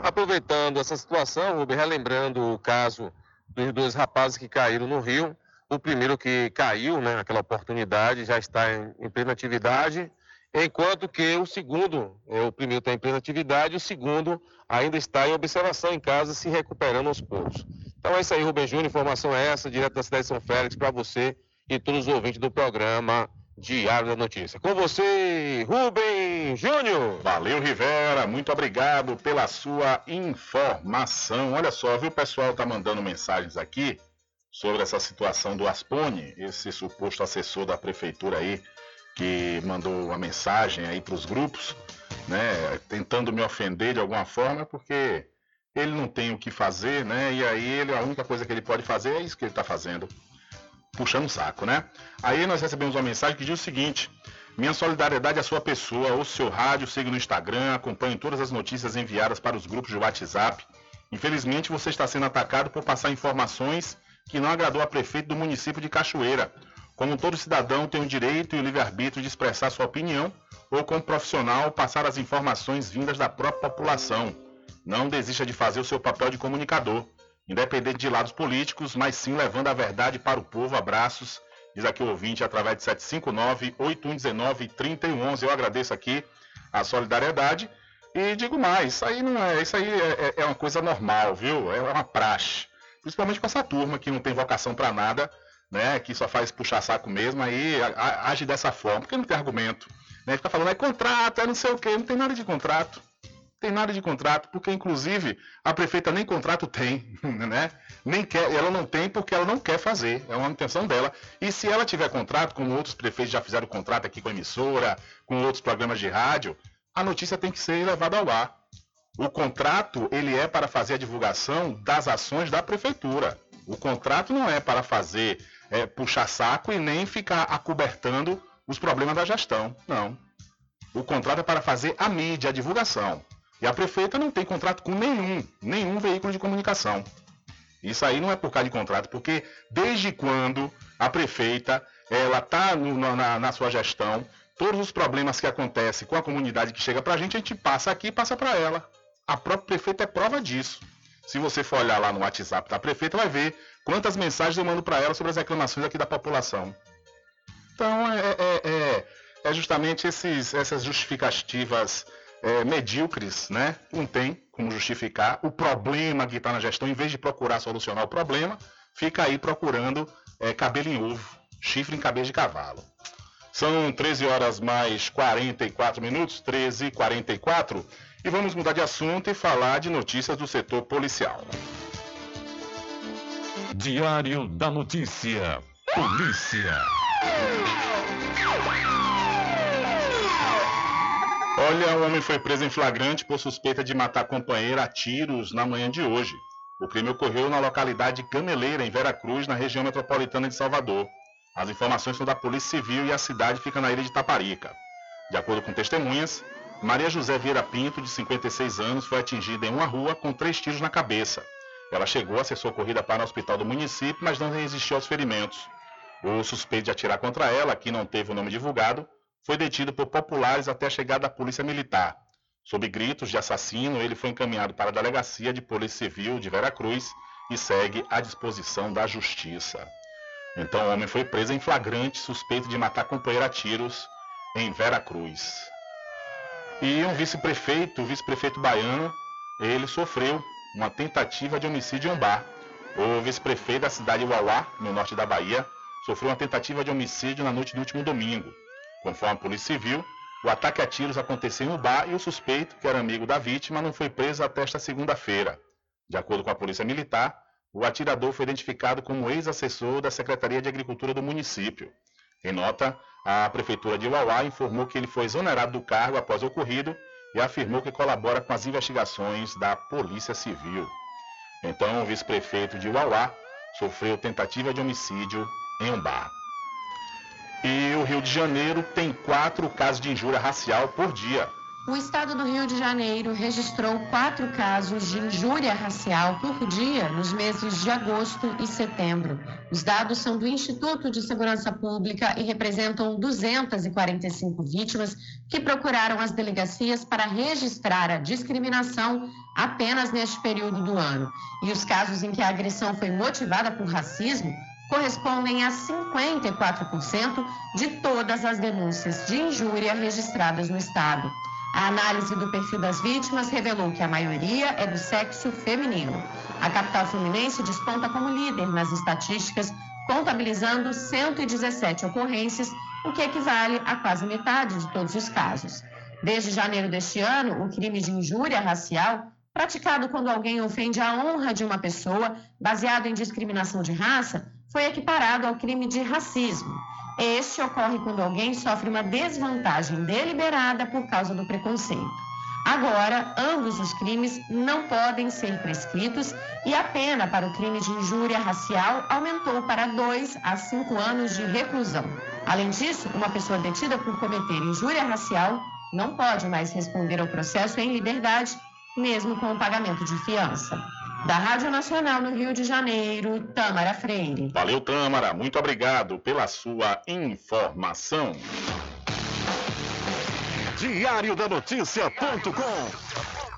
Aproveitando essa situação, Rubem, relembrando o caso dos dois rapazes que caíram no rio, O primeiro que caiu, né, aquela oportunidade, já está em, em plena atividade, enquanto que o segundo, é, o primeiro está em plena atividade, o segundo ainda está em observação em casa, se recuperando aos poucos. Então é isso aí, Rubem Júnior, informação é essa, direto da cidade de São Félix, para você e todos os ouvintes do programa Diário da Notícia. Com você, Rubem Júnior. Valeu, Rivera. Muito obrigado pela sua informação. Olha só, viu? O pessoal tá mandando mensagens aqui sobre essa situação do Aspone, esse suposto assessor da prefeitura aí, que mandou uma mensagem aí para os grupos, né? Tentando me ofender de alguma forma, porque ele não tem o que fazer, né? E aí ele, a única coisa que ele pode fazer é isso que ele está fazendo puxando o saco, né? Aí nós recebemos uma mensagem que diz o seguinte: minha solidariedade à sua pessoa, ouça seu rádio, siga no Instagram, acompanhe todas as notícias enviadas para os grupos de WhatsApp. Infelizmente, você está sendo atacado por passar informações que não agradou a prefeito do município de Cachoeira. Como todo cidadão tem o direito e o livre-arbítrio de expressar sua opinião, ou como profissional, passar as informações vindas da própria população. Não desista de fazer o seu papel de comunicador independente de lados políticos, mas sim levando a verdade para o povo. Abraços, diz aqui o ouvinte, através de 759-8119-3111. Eu agradeço aqui a solidariedade e digo mais, isso aí não é, isso aí é, é, é uma coisa normal, viu? É uma praxe. Principalmente com essa turma que não tem vocação para nada, né? Que só faz puxar saco mesmo, aí age dessa forma, porque não tem argumento. Né? Fica falando, é contrato, é não sei o quê, não tem nada de contrato tem nada de contrato, porque inclusive a prefeita nem contrato tem, (laughs) né? Nem quer, ela não tem porque ela não quer fazer, é uma intenção dela. E se ela tiver contrato, como outros prefeitos já fizeram contrato aqui com a emissora, com outros programas de rádio, a notícia tem que ser levada ao ar. O contrato, ele é para fazer a divulgação das ações da prefeitura. O contrato não é para fazer é, puxar saco e nem ficar acobertando os problemas da gestão. Não. O contrato é para fazer a mídia, a divulgação. E a prefeita não tem contrato com nenhum, nenhum veículo de comunicação. Isso aí não é por causa de contrato, porque desde quando a prefeita ela está na, na, sua gestão, todos os problemas que acontecem com a comunidade que chega para a gente, a gente passa aqui e passa para ela. A própria prefeita é prova disso. Se você for olhar lá no WhatsApp da prefeita, vai ver quantas mensagens eu mando para ela sobre as reclamações aqui da população. Então, é, é, é, é justamente esses, essas justificativas é, medíocres, né? Não tem como justificar o problema que está na gestão, em vez de procurar solucionar o problema, fica aí procurando é, cabelo em ovo, chifre em cabeça de cavalo. São 13 horas mais 44 minutos, 13 e 44, e vamos mudar de assunto e falar de notícias do setor policial. Diário da Notícia. Polícia. Olha, um homem foi preso em flagrante por suspeita de matar companheira a tiros na manhã de hoje. O crime ocorreu na localidade Gameleira, em Veracruz, na região metropolitana de Salvador. As informações são da Polícia Civil e a cidade fica na ilha de Taparica. De acordo com testemunhas, Maria José Vieira Pinto, de 56 anos, foi atingida em uma rua com três tiros na cabeça. Ela chegou a ser socorrida para o hospital do município, mas não resistiu aos ferimentos. O suspeito de atirar contra ela, que não teve o nome divulgado, foi detido por populares até a chegada da polícia militar. Sob gritos de assassino, ele foi encaminhado para a delegacia de Polícia Civil de Veracruz e segue à disposição da justiça. Então o homem foi preso em flagrante, suspeito de matar companheiro a tiros em Veracruz. E um vice-prefeito, o vice-prefeito baiano, ele sofreu uma tentativa de homicídio em um bar. O vice-prefeito da cidade de Uauá, no norte da Bahia, sofreu uma tentativa de homicídio na noite do último domingo. Conforme a Polícia Civil, o ataque a tiros aconteceu em um bar e o suspeito, que era amigo da vítima, não foi preso até esta segunda-feira. De acordo com a Polícia Militar, o atirador foi identificado como ex-assessor da Secretaria de Agricultura do município. Em nota, a Prefeitura de Uauá informou que ele foi exonerado do cargo após o ocorrido e afirmou que colabora com as investigações da Polícia Civil. Então, o vice-prefeito de Uauá sofreu tentativa de homicídio em um bar. E o Rio de Janeiro tem quatro casos de injúria racial por dia. O estado do Rio de Janeiro registrou quatro casos de injúria racial por dia nos meses de agosto e setembro. Os dados são do Instituto de Segurança Pública e representam 245 vítimas que procuraram as delegacias para registrar a discriminação apenas neste período do ano. E os casos em que a agressão foi motivada por racismo correspondem a 54% de todas as denúncias de injúria registradas no Estado. A análise do perfil das vítimas revelou que a maioria é do sexo feminino. A capital fluminense desponta como líder nas estatísticas, contabilizando 117 ocorrências, o que equivale a quase metade de todos os casos. Desde janeiro deste ano, o crime de injúria racial, praticado quando alguém ofende a honra de uma pessoa, baseado em discriminação de raça, foi equiparado ao crime de racismo. Este ocorre quando alguém sofre uma desvantagem deliberada por causa do preconceito. Agora, ambos os crimes não podem ser prescritos e a pena para o crime de injúria racial aumentou para dois a cinco anos de reclusão. Além disso, uma pessoa detida por cometer injúria racial não pode mais responder ao processo em liberdade, mesmo com o pagamento de fiança. Da Rádio Nacional no Rio de Janeiro, Tâmara Freire. Valeu, Tâmara. Muito obrigado pela sua informação. Diário da Notícia.com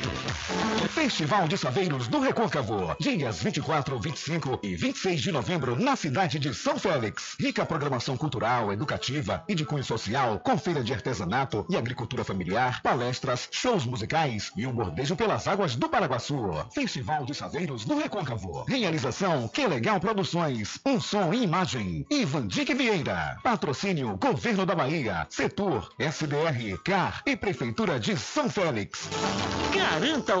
Festival de Saveiros do Recôncavo. Dias 24, 25 e 26 de novembro na cidade de São Félix. Rica programação cultural, educativa e de cunho social, com feira de artesanato e agricultura familiar, palestras, shows musicais e um bordejo pelas águas do Paraguaçu. Festival de Saveiros do Recôncavo. Realização Que Legal Produções. Um som e imagem. Ivan Dick Vieira. Patrocínio Governo da Bahia. Setor SBR, CAR e Prefeitura de São Félix. Garanta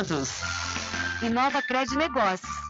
Empreendimentos. Inova Cred Negócios.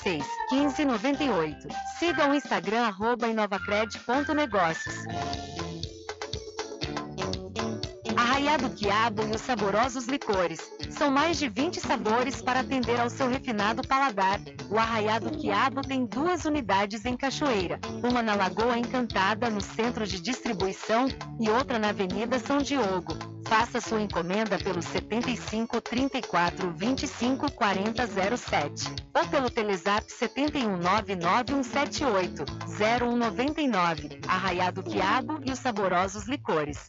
86 1598. Siga o Instagram arroba inovacred.negócios. Arraiado Quiabo e os saborosos licores. São mais de 20 sabores para atender ao seu refinado paladar. O Arraiado Quiabo tem duas unidades em Cachoeira, uma na Lagoa Encantada, no centro de distribuição, e outra na Avenida São Diogo. Faça sua encomenda pelo 75 34 25 40 07 ou pelo Telezap 71 99178 0199. Arraiado Quiabo e os saborosos licores.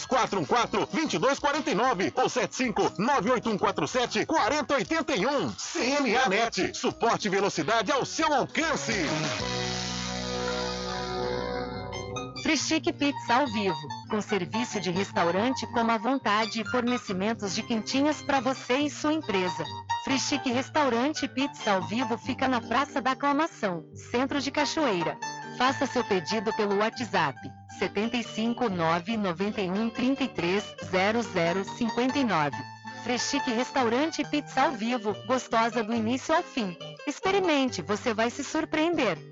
2249 ou 75 98147 4081. CNA Net, suporte e velocidade ao seu alcance. Free Chic Pizza ao vivo, com serviço de restaurante como à vontade e fornecimentos de quentinhas para você e sua empresa. Free Chic Restaurante Pizza ao vivo fica na Praça da Aclamação, Centro de Cachoeira. Faça seu pedido pelo WhatsApp 75 991 33 0059. Frechique Restaurante e Pizza ao Vivo, gostosa do início ao fim. Experimente, você vai se surpreender.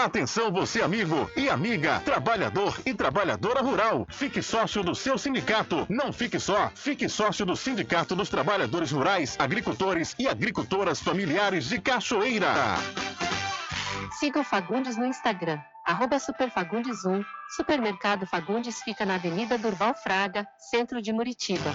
Atenção você amigo e amiga, trabalhador e trabalhadora rural. Fique sócio do seu sindicato. Não fique só, fique sócio do Sindicato dos Trabalhadores Rurais, Agricultores e Agricultoras Familiares de Cachoeira. Siga o Fagundes no Instagram, arroba superfagundes1. Supermercado Fagundes fica na Avenida Durval Fraga, centro de Muritiba.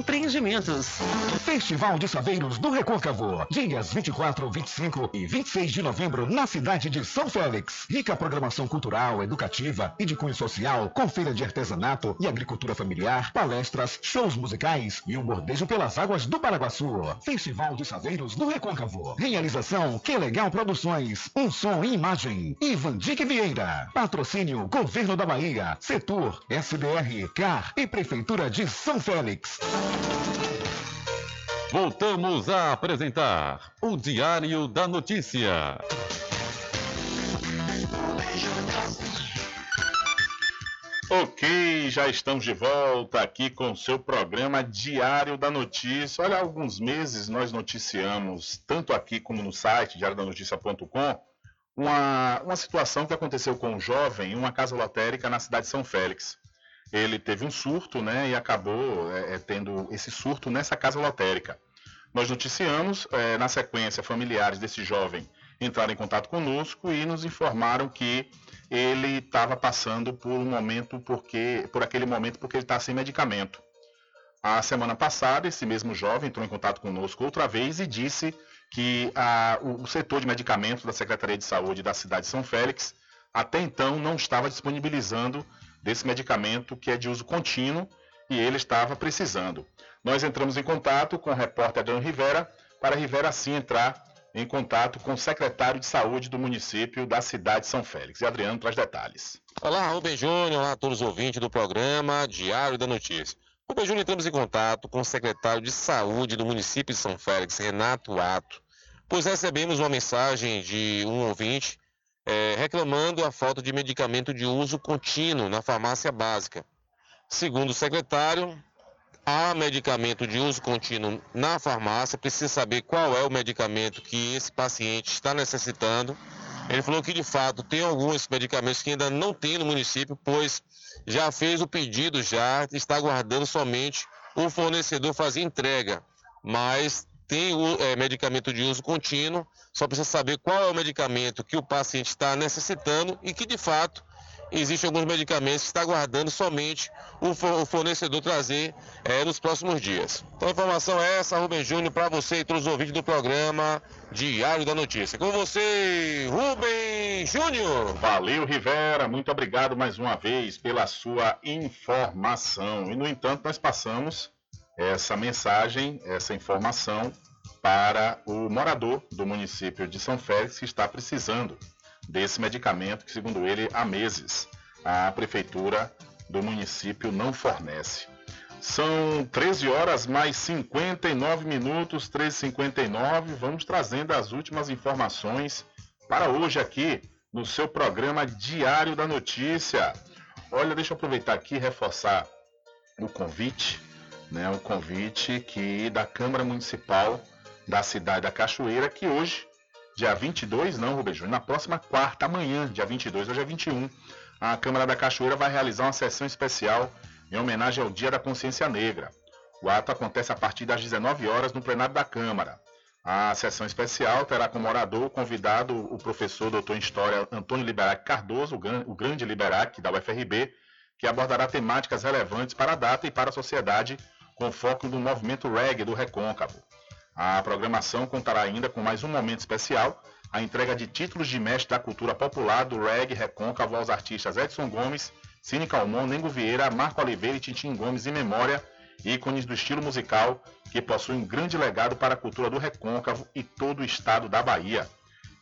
Empreendimentos. Festival de Saveiros do Recôncavo. Dias 24, 25 e 26 de novembro na cidade de São Félix. Rica programação cultural, educativa e de cunho social, com feira de artesanato e agricultura familiar, palestras, shows musicais e um bordejo pelas águas do Paraguaçu. Festival de Saveiros do Recôncavo. Realização Que Legal Produções. Um som e imagem. Ivan Dick Vieira. Patrocínio Governo da Bahia. Setor SBR, CAR e Prefeitura de São Félix. Voltamos a apresentar o Diário da Notícia. Ok, já estamos de volta aqui com o seu programa Diário da Notícia. Olha, há alguns meses nós noticiamos, tanto aqui como no site diariodanoticia.com, uma, uma situação que aconteceu com um jovem em uma casa lotérica na cidade de São Félix. Ele teve um surto, né, e acabou é, é, tendo esse surto nessa casa lotérica. Nós noticiamos, é, na sequência, familiares desse jovem entraram em contato conosco e nos informaram que ele estava passando por um momento porque por aquele momento porque ele está sem medicamento. A semana passada, esse mesmo jovem entrou em contato conosco outra vez e disse que a, o, o setor de medicamentos da Secretaria de Saúde da cidade de São Félix até então não estava disponibilizando desse medicamento que é de uso contínuo e ele estava precisando. Nós entramos em contato com o repórter Adriano Rivera para Rivera assim entrar em contato com o secretário de saúde do município da cidade de São Félix. E Adriano traz detalhes. Olá, Rubem Júnior, olá a todos os ouvintes do programa Diário da Notícia. Rubem Júnior, entramos em contato com o secretário de saúde do município de São Félix, Renato Ato, pois recebemos uma mensagem de um ouvinte é, reclamando a falta de medicamento de uso contínuo na farmácia básica. Segundo o secretário, há medicamento de uso contínuo na farmácia, precisa saber qual é o medicamento que esse paciente está necessitando. Ele falou que de fato tem alguns medicamentos que ainda não tem no município, pois já fez o pedido, já está aguardando somente o fornecedor fazer entrega. Mas tem o é, medicamento de uso contínuo, só precisa saber qual é o medicamento que o paciente está necessitando e que de fato existem alguns medicamentos que está aguardando somente o fornecedor trazer é, nos próximos dias. Então a informação é essa, Rubem Júnior, para você e todos os ouvintes do programa Diário da Notícia. Com você, Rubem Júnior. Valeu, Rivera. Muito obrigado mais uma vez pela sua informação. E, no entanto, nós passamos essa mensagem, essa informação para o morador do município de São Félix que está precisando desse medicamento que, segundo ele, há meses a prefeitura do município não fornece. São 13 horas mais 59 minutos, 13h59. Vamos trazendo as últimas informações para hoje aqui no seu programa Diário da Notícia. Olha, deixa eu aproveitar aqui e reforçar o convite, né? O convite que da Câmara Municipal da cidade da Cachoeira, que hoje dia 22, não, Rubem Júnior, na próxima quarta, amanhã, dia 22, hoje é 21, a Câmara da Cachoeira vai realizar uma sessão especial em homenagem ao Dia da Consciência Negra. O ato acontece a partir das 19 horas no plenário da Câmara. A sessão especial terá como orador convidado o professor doutor em História Antônio Liberac Cardoso, o grande Liberac da UFRB, que abordará temáticas relevantes para a data e para a sociedade, com foco no movimento reggae do Recôncavo. A programação contará ainda com mais um momento especial, a entrega de títulos de mestre da cultura popular do reggae recôncavo aos artistas Edson Gomes, Cine Calmon, Nengo Vieira, Marco Oliveira e Tintim Gomes em memória, ícones do estilo musical que possuem um grande legado para a cultura do recôncavo e todo o estado da Bahia.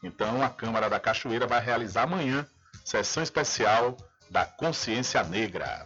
Então, a Câmara da Cachoeira vai realizar amanhã sessão especial da Consciência Negra.